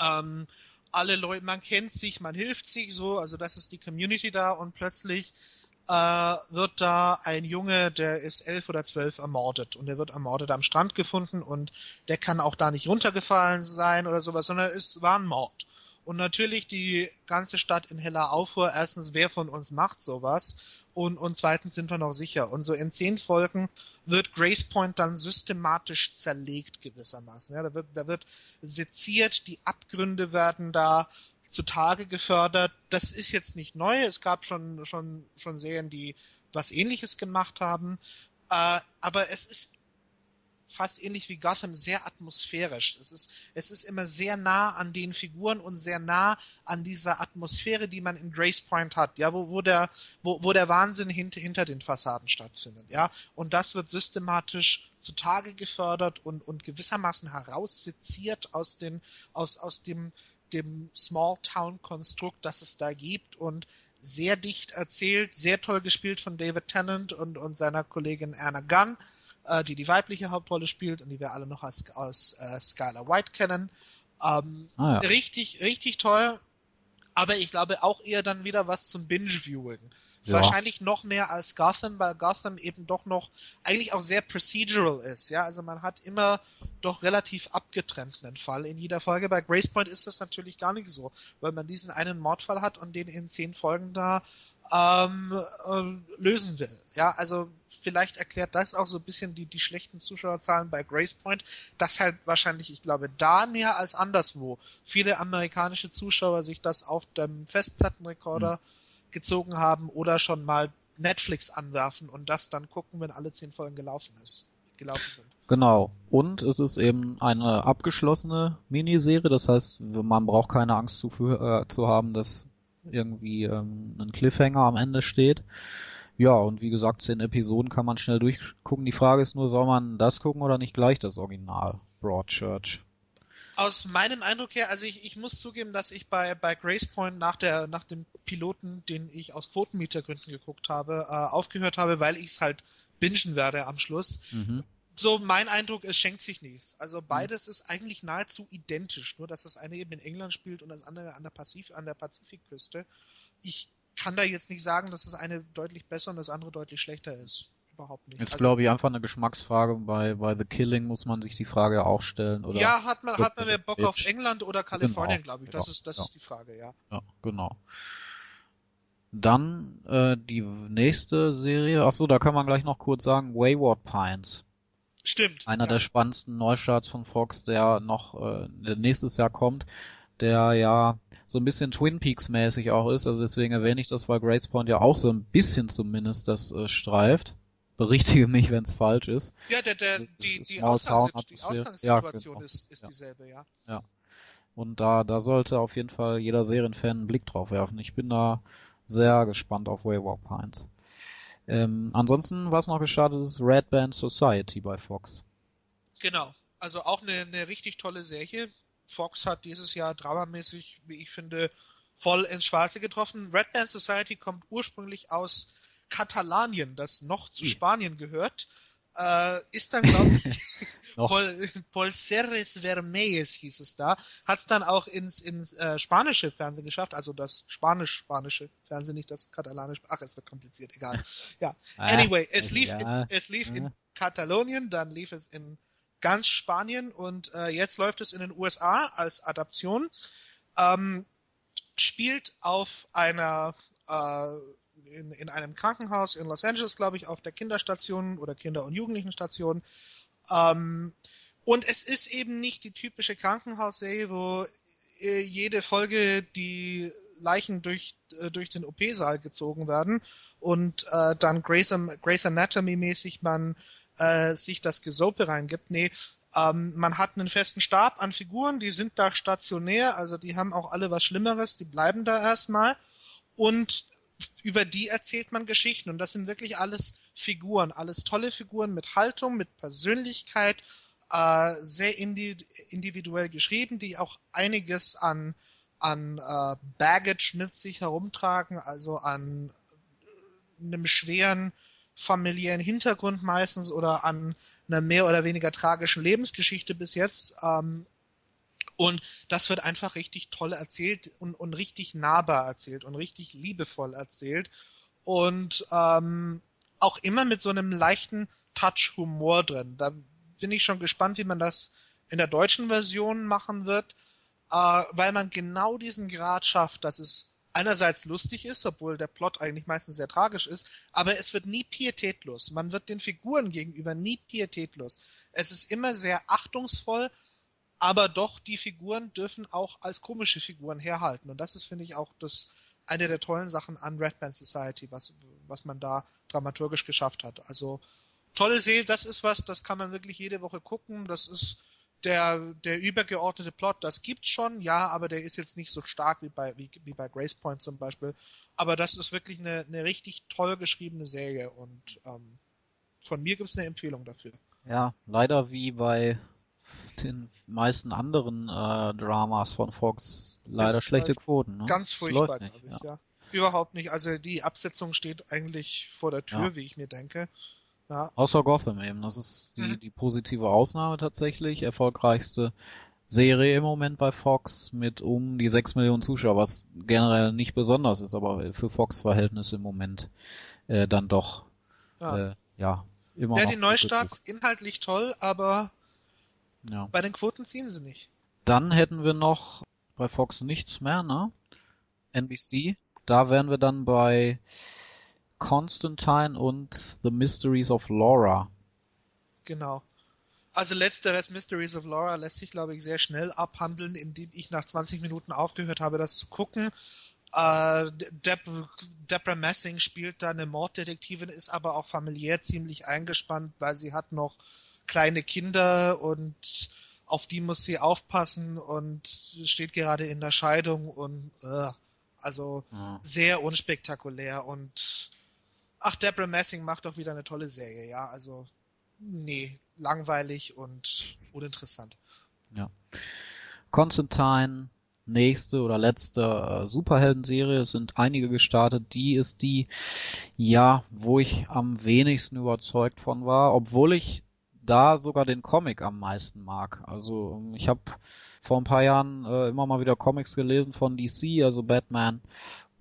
Ähm, alle Leute, man kennt sich, man hilft sich so, also das ist die Community da und plötzlich äh, wird da ein Junge, der ist elf oder zwölf ermordet und der wird ermordet am Strand gefunden und der kann auch da nicht runtergefallen sein oder sowas, sondern es war ein Mord. Und natürlich die ganze Stadt in heller Aufruhr. Erstens, wer von uns macht sowas? Und, und zweitens sind wir noch sicher. Und so in zehn Folgen wird Grace Point dann systematisch zerlegt gewissermaßen. Ja, da wird, da wird seziert, die Abgründe werden da zutage gefördert. Das ist jetzt nicht neu. Es gab schon, schon, schon Serien, die was ähnliches gemacht haben. Äh, aber es ist fast ähnlich wie Gotham sehr atmosphärisch. Es ist, es ist immer sehr nah an den Figuren und sehr nah an dieser Atmosphäre, die man in Grace Point hat, ja, wo, wo der, wo, wo der Wahnsinn hinter, hinter den Fassaden stattfindet, ja. Und das wird systematisch zutage gefördert und, und gewissermaßen herausseziert aus den, aus, aus dem, dem Small-Town-Konstrukt, das es da gibt und sehr dicht erzählt, sehr toll gespielt von David Tennant und, und seiner Kollegin Anna Gunn äh, die die weibliche Hauptrolle spielt und die wir alle noch als, aus äh, Skylar White kennen. Ähm, Ah, ja. Richtig, richtig toll. Aber ich glaube auch eher dann wieder was zum Binge-Viewing. Ja. Wahrscheinlich noch mehr als Gotham, weil Gotham eben doch noch eigentlich auch sehr procedural ist. Ja, also man hat immer doch relativ abgetrennt einen Fall in jeder Folge. Bei Grace Point ist das natürlich gar nicht so, weil man diesen einen Mordfall hat und den in zehn Folgen da ähm, äh, lösen will. Ja, also vielleicht erklärt das auch so ein bisschen die, die schlechten Zuschauerzahlen bei Grace Point, dass halt wahrscheinlich, ich glaube, da mehr als anderswo viele amerikanische Zuschauer sich das auf dem Festplattenrekorder gezogen haben oder schon mal Netflix anwerfen und das dann gucken, wenn alle zehn Folgen gelaufen ist, gelaufen sind. Genau. Und es ist eben eine abgeschlossene Miniserie, das heißt, man braucht keine Angst zu, äh, zu haben, dass irgendwie ähm, ein Cliffhanger am Ende steht. Ja, und wie gesagt, zehn Episoden kann man schnell durchgucken. Die Frage ist nur, soll man das gucken oder nicht gleich das Original Broadchurch? Aus meinem Eindruck her, also ich, ich muss zugeben, dass ich bei, bei Grace Point nach der nach dem Piloten, den ich aus Quotenmietergründen geguckt habe, äh, aufgehört habe, weil ich es halt bingen werde am Schluss. Mhm. So mein Eindruck, es schenkt sich nichts. Also beides ist eigentlich nahezu identisch, nur dass das eine eben in England spielt und das andere an der Pazif an der Pazifikküste. Ich kann da jetzt nicht sagen, dass das eine deutlich besser und das andere deutlich schlechter ist. Überhaupt nicht. Jetzt Also- glaube ich einfach eine Geschmacksfrage. Bei, bei The Killing muss man sich die Frage auch stellen. Oder? ja, hat man, hat man mehr Bock auf. England oder Kalifornien, Genau, glaube ich. Das ja, ist, das ja. ist die Frage, ja. Ja, genau. Dann äh, die nächste Serie. Ach so, da kann man gleich noch kurz sagen. Wayward Pines. Stimmt. Einer ja. der spannendsten Neustarts von Fox, der noch äh, nächstes Jahr kommt, der ja so ein bisschen Twin Peaks mäßig auch ist. Also deswegen erwähne ich das, weil Grace Point ja auch so ein bisschen zumindest das äh, streift. Berichtige mich, wenn es falsch ist. Ja, der, der, die, die, Small Ausgangs die. Ausgangssituation Ja, genau. ist, ist Ja. dieselbe, ja. Und da, da sollte auf jeden Fall jeder Serienfan einen Blick drauf werfen. Ich bin da sehr gespannt auf Wayward Pines. Ähm, ansonsten, was noch gestartet ist, Red Band Society bei Fox. Genau. Also auch eine, eine richtig tolle Serie. Fox hat dieses Jahr dramamäßig, wie ich finde, voll ins Schwarze getroffen. Red Band Society kommt ursprünglich aus Katalanien, das noch zu Spanien gehört. Äh, ist dann, glaube ich, Pol, Polseres Vermeyes hieß es da, hat es dann auch ins, ins äh, spanische Fernsehen geschafft, also das spanisch-spanische Fernsehen, nicht das katalanisch. Ach, es wird kompliziert, egal. Ja. Ah, anyway, es lief, ja. in, es lief in Katalonien, dann lief es in ganz Spanien und äh, jetzt läuft es in den USA als Adaption. Ähm, spielt auf einer äh, in, in einem Krankenhaus in Los Angeles, glaube ich, auf der Kinderstation oder Kinder- und Jugendlichenstation. Ähm, und es ist eben nicht die typische Krankenhausserie, wo äh, jede Folge die Leichen durch, äh, durch den OP-Saal gezogen werden und äh, dann Grace, Grace Anatomy-mäßig man äh, sich das Gesope reingibt. Nee, ähm, man hat einen festen Stab an Figuren, die sind da stationär, also die haben auch alle was Schlimmeres, die bleiben da erstmal. Und über die erzählt man Geschichten. Und das sind wirklich alles Figuren, alles tolle Figuren mit Haltung, mit Persönlichkeit, äh, sehr individuell geschrieben, die auch einiges an, an äh, Baggage mit sich herumtragen, also an einem schweren familiären Hintergrund meistens oder an einer mehr oder weniger tragischen Lebensgeschichte bis jetzt. Ähm, und das wird einfach richtig toll erzählt und, und richtig nahbar erzählt und richtig liebevoll erzählt. Und ähm, auch immer mit so einem leichten Touch Humor drin. Da bin ich schon gespannt, wie man das in der deutschen Version machen wird, äh, weil man genau diesen Grad schafft, dass es einerseits lustig ist, obwohl der Plot eigentlich meistens sehr tragisch ist, aber es wird nie pietätlos. Man wird den Figuren gegenüber nie pietätlos. Es ist immer sehr achtungsvoll, aber doch die Figuren dürfen auch als komische Figuren herhalten. Und das ist, finde ich, auch das eine der tollen Sachen an Red Band Society, was, was man da dramaturgisch geschafft hat. Also tolle Serie, das ist was, das kann man wirklich jede Woche gucken. Das ist der, der übergeordnete Plot, das gibt's schon, ja, aber der ist jetzt nicht so stark wie bei, wie, wie bei Grace Point zum Beispiel. Aber das ist wirklich eine, eine richtig toll geschriebene Serie und ähm, von mir gibt's eine Empfehlung dafür. Ja, leider wie bei den meisten anderen äh, Dramas von Fox leider das schlechte Quoten. Ne? Ganz furchtbar, glaube ich, ja. ja. Überhaupt nicht. Also die Absetzung steht eigentlich vor der Tür, ja. wie ich mir denke. Ja. Außer Gotham eben. Das ist die, mhm. die positive Ausnahme tatsächlich. Erfolgreichste Serie im Moment bei Fox mit um die 6 Millionen Zuschauer, was generell nicht besonders ist, aber für Fox-Verhältnisse im Moment äh, dann doch ja, äh, ja immer ja, noch. die Neustarts inhaltlich toll, aber ja. bei den Quoten ziehen sie nicht. Dann hätten wir noch bei Fox nichts mehr, ne? NBC. Da wären wir dann bei Constantine und The Mysteries of Laura. Genau. Also letzteres Mysteries of Laura lässt sich, glaube ich, sehr schnell abhandeln, indem ich nach 20 Minuten aufgehört habe, das zu gucken. Äh, Deb Deborah Messing spielt da eine Morddetektivin, ist aber auch familiär ziemlich eingespannt, weil sie hat noch kleine Kinder und auf die muss sie aufpassen und steht gerade in der Scheidung und äh, also ja. sehr unspektakulär und ach, Deborah Messing macht doch wieder eine tolle Serie, ja, also nee, langweilig und uninteressant. Ja. Constantine, nächste oder letzte äh, Superhelden-Serie, es sind einige gestartet, die ist die, ja, wo ich am wenigsten überzeugt von war, obwohl ich da sogar den Comic am meisten mag. Also ich habe vor ein paar Jahren äh, immer mal wieder Comics gelesen von DC, also Batman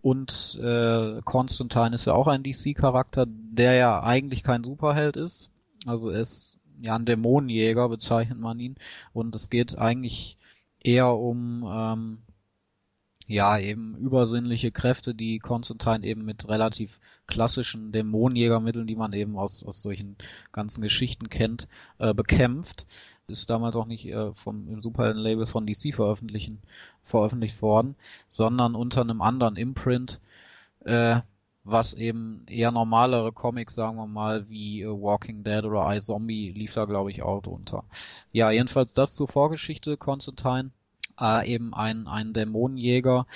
und äh, Constantine ist ja auch ein DC-Charakter, der ja eigentlich kein Superheld ist. Also er ist ja ein Dämonenjäger, bezeichnet man ihn. Und es geht eigentlich eher um ähm, ja eben übersinnliche Kräfte, die Constantine eben mit relativ klassischen Dämonenjägermitteln, die man eben aus, aus solchen ganzen Geschichten kennt, äh, bekämpft. Ist damals auch nicht äh, vom Superhelden-Label von DC veröffentlichen, veröffentlicht worden, sondern unter einem anderen Imprint, äh, was eben eher normalere Comics, sagen wir mal, wie äh, Walking Dead oder I Zombie lief da, glaube ich, auch drunter. Ja, jedenfalls das zur Vorgeschichte Constantine. Äh, eben ein, ein Dämonenjäger,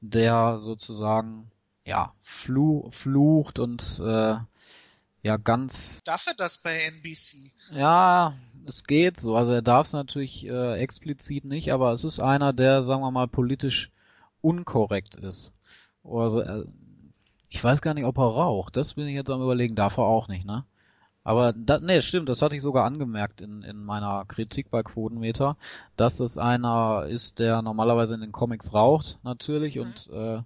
der sozusagen ja flu flucht und äh, ja ganz. Darf er das bei NBC? Ja, es geht so. Also er darf es natürlich äh, explizit nicht, aber es ist einer, der, sagen wir mal, politisch unkorrekt ist. Also äh, ich weiß gar nicht, ob er raucht. Das bin ich jetzt am überlegen. Darf er auch nicht, ne? Aber da, nee, stimmt, das hatte ich sogar angemerkt in, in meiner Kritik bei Quotenmeter, dass es einer ist, der normalerweise in den Comics raucht, natürlich, mhm. und äh,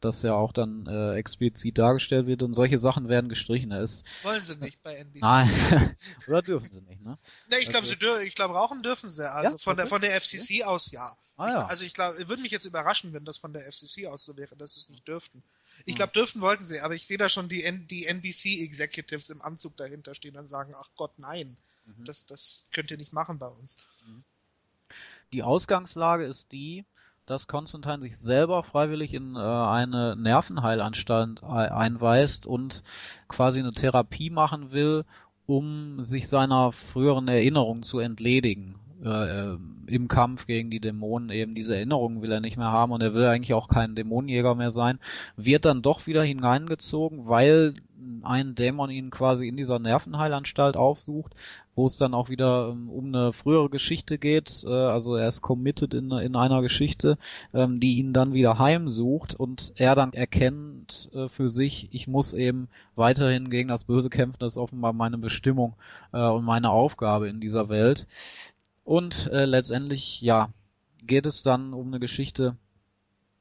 das ja auch dann äh, explizit dargestellt wird und solche Sachen werden gestrichen. Ist, Wollen sie nicht bei NBC. Nein, oder dürfen sie nicht, ne? Ne, ich glaube, also, sie dürfen, ich glaube, rauchen dürfen sie. Also ja? von der von der FCC ja? aus ja. Ah, ja. Ich, also ich glaube, würde mich jetzt überraschen, wenn das von der FCC aus so wäre, dass sie es nicht dürften. Ich glaube, dürften wollten sie, aber ich sehe da schon die, N die NBC Executives im Anzug dahinter stehen und sagen, ach Gott, nein, mhm. das, das könnt ihr nicht machen bei uns. Mhm. Die Ausgangslage ist die, dass Konstantin sich selber freiwillig in äh, eine Nervenheilanstalt einweist und quasi eine Therapie machen will, um sich seiner früheren Erinnerung zu entledigen äh, im Kampf gegen die Dämonen eben diese Erinnerungen will er nicht mehr haben und er will eigentlich auch kein Dämonenjäger mehr sein, wird dann doch wieder hineingezogen, weil ein Dämon ihn quasi in dieser Nervenheilanstalt aufsucht, wo es dann auch wieder ähm, um eine frühere Geschichte geht, äh, also er ist committed in, in einer Geschichte, ähm, die ihn dann wieder heimsucht und er dann erkennt äh, für sich, ich muss eben weiterhin gegen das Böse kämpfen, das ist offenbar meine Bestimmung äh, und meine Aufgabe in dieser Welt. Und äh, letztendlich, ja, geht es dann um eine Geschichte,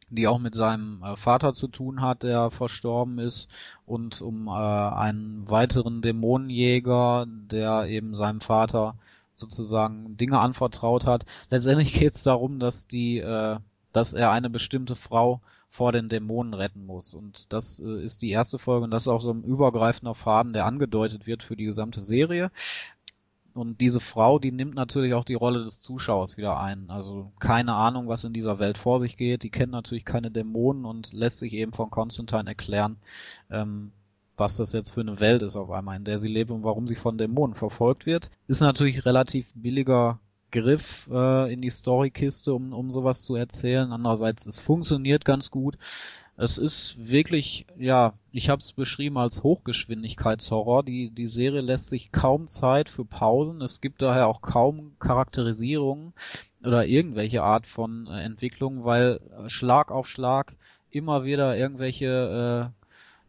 die auch mit seinem äh, Vater zu tun hat, der verstorben ist, und um äh, einen weiteren Dämonenjäger, der eben seinem Vater sozusagen Dinge anvertraut hat. Letztendlich geht es darum, dass die, äh, dass er eine bestimmte Frau vor den Dämonen retten muss. Und das äh, ist die erste Folge und das ist auch so ein übergreifender Faden, der angedeutet wird für die gesamte Serie. Und diese Frau, die nimmt natürlich auch die Rolle des Zuschauers wieder ein. Also keine Ahnung, was in dieser Welt vor sich geht. Die kennt natürlich keine Dämonen und lässt sich eben von Konstantin erklären, ähm, was das jetzt für eine Welt ist auf einmal, in der sie lebt und warum sie von Dämonen verfolgt wird. Ist natürlich relativ billiger Griff äh, in die Storykiste, um, um sowas zu erzählen. Andererseits, es funktioniert ganz gut. Es ist wirklich, ja, ich habe es beschrieben als Hochgeschwindigkeitshorror. Die, die Serie lässt sich kaum Zeit für Pausen. Es gibt daher auch kaum Charakterisierungen oder irgendwelche Art von äh, Entwicklung, weil äh, Schlag auf Schlag immer wieder irgendwelche,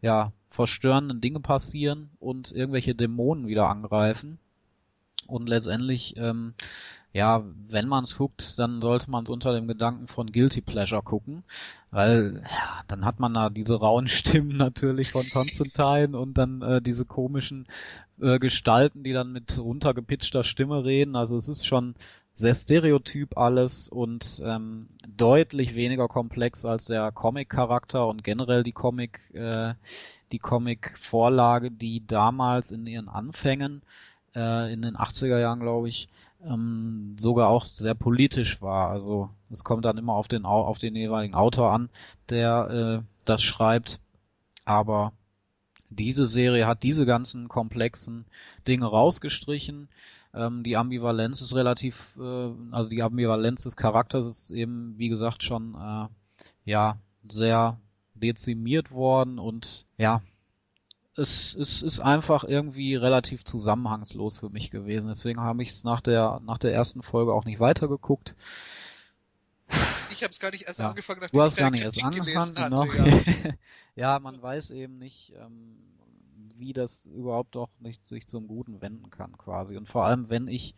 äh, ja, verstörenden Dinge passieren und irgendwelche Dämonen wieder angreifen. Und letztendlich ähm, ja, wenn man es guckt, dann sollte man es unter dem Gedanken von Guilty Pleasure gucken, weil ja, dann hat man da diese rauen Stimmen natürlich von Constantine und dann äh, diese komischen äh, Gestalten, die dann mit runtergepitchter Stimme reden. Also es ist schon sehr stereotyp alles und ähm, deutlich weniger komplex als der Comic-Charakter und generell die Comic, äh, die Comic-Vorlage, die damals in ihren Anfängen äh, in den 80er Jahren, glaube ich, ähm, sogar auch sehr politisch war. Also es kommt dann immer auf den auf den jeweiligen Autor an, der äh, das schreibt. Aber diese Serie hat diese ganzen komplexen Dinge rausgestrichen. Ähm, die Ambivalenz ist relativ, äh, also die Ambivalenz des Charakters ist eben, wie gesagt, schon äh, ja sehr dezimiert worden und ja, es, es ist einfach irgendwie relativ zusammenhangslos für mich gewesen. Deswegen habe ich es nach der, nach der ersten Folge auch nicht weitergeguckt. Ich habe es gar nicht erst ja. angefangen, nachdem du hast ich gar nicht erst angefangen, hatte, genau. ja. ja, man weiß eben nicht, ähm, wie das überhaupt doch nicht sich zum Guten wenden kann, quasi. Und vor allem, wenn ich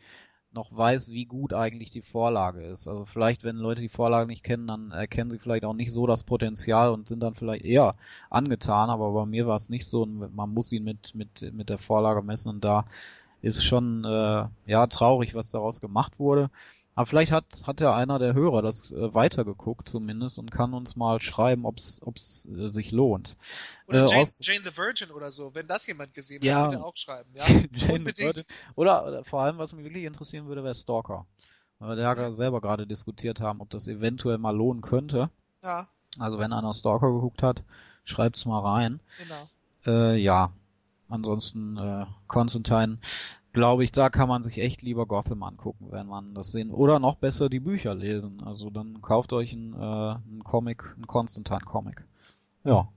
noch weiß, wie gut eigentlich die Vorlage ist. Also vielleicht, wenn Leute die Vorlage nicht kennen, dann erkennen sie vielleicht auch nicht so das Potenzial und sind dann vielleicht eher angetan, aber bei mir war es nicht so man muss ihn mit, mit, mit der Vorlage messen und da ist schon äh, ja traurig, was daraus gemacht wurde. Aber vielleicht hat, hat ja einer der Hörer das äh, weitergeguckt zumindest und kann uns mal schreiben, ob es äh, sich lohnt. Oder äh, Jane, Jane, the Virgin oder so, wenn das jemand gesehen ja, hat, bitte auch schreiben. Ja? Jane Unbedingt. Oder, oder vor allem, was mich wirklich interessieren würde, wäre Stalker. Weil wir ja selber gerade diskutiert haben, ob das eventuell mal lohnen könnte. Ja. Also wenn einer Stalker geguckt hat, schreibt's mal rein. Genau. Äh, ja. Ansonsten äh, Constantine glaube ich, da kann man sich echt lieber Gotham angucken, wenn man das sehen. Oder noch besser die Bücher lesen. Also dann kauft euch einen, äh, einen Comic, einen Constantine-Comic. Ja.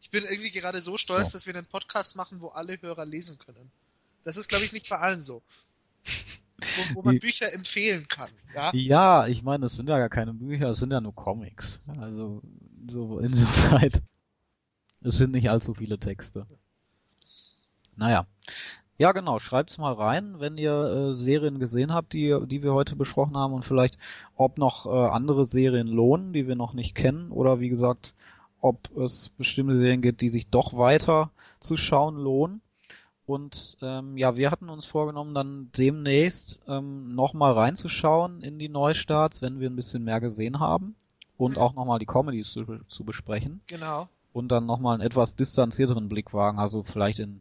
Ich bin irgendwie gerade so stolz, ja. dass wir einen Podcast machen, wo alle Hörer lesen können. Das ist, glaube ich, nicht bei allen so. wo, wo man Bücher empfehlen kann. Ja, Ja, ich meine, es sind ja gar keine Bücher, es sind ja nur Comics. Also so insoweit. Es sind nicht allzu viele Texte. Naja. Ja, genau. Schreibt's mal rein, wenn ihr äh, Serien gesehen habt, die, die wir heute besprochen haben und vielleicht, ob noch äh, andere Serien lohnen, die wir noch nicht kennen oder wie gesagt, ob es bestimmte Serien gibt, die sich doch weiter zu schauen lohnen. Und ähm, ja, wir hatten uns vorgenommen, dann demnächst ähm, nochmal reinzuschauen in die Neustarts, wenn wir ein bisschen mehr gesehen haben. Und auch nochmal die Comedies zu, zu besprechen. genau. Und dann nochmal einen etwas distanzierteren Blick wagen, also vielleicht in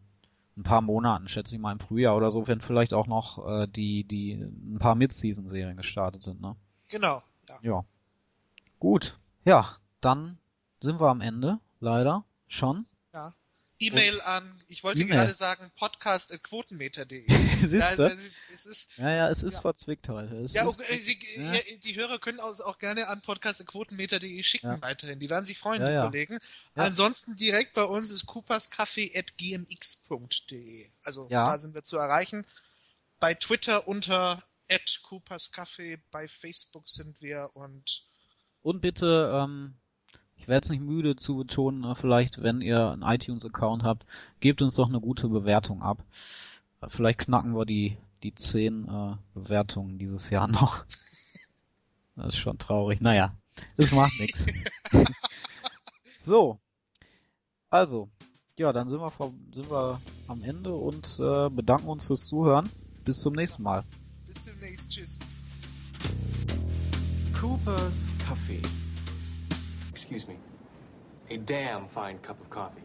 ein paar Monaten, schätze ich mal im Frühjahr oder so, wenn vielleicht auch noch äh, die, die ein paar Mid-Season-Serien gestartet sind, ne? Genau. Ja. Ja. Gut. Ja, dann sind wir am Ende, leider. Schon. E-Mail an, ich wollte E-Mail. gerade sagen, podcast.quotenmeter.de. Siehst du? es ist, Ja, ja, es ist Ja. verzwickt heute. Es ja, ist, okay, Sie, ja. ja, die Hörer können uns auch gerne an podcast.quotenmeter.de schicken Ja. weiterhin. Die werden sich freuen, die. Kollegen. Ansonsten direkt bei uns ist cooperskaffee.gmx.de. Also da sind wir zu erreichen. Bei Twitter unter @cooperskaffee, bei Facebook sind wir und Und bitte, ähm, ich werde es nicht müde zu betonen, äh, vielleicht, wenn ihr einen iTunes-Account habt, gebt uns doch eine gute Bewertung ab. Äh, Vielleicht knacken wir die, die 10 äh, Bewertungen dieses Jahr noch. Das ist schon traurig. Naja, das macht nichts. So. Also, ja, dann sind wir, vor, sind wir am Ende und äh, bedanken uns fürs Zuhören. Bis zum nächsten Mal. bis demnächst. Tschüss. Cooper's Kaffee. Excuse me. A damn fine cup of coffee.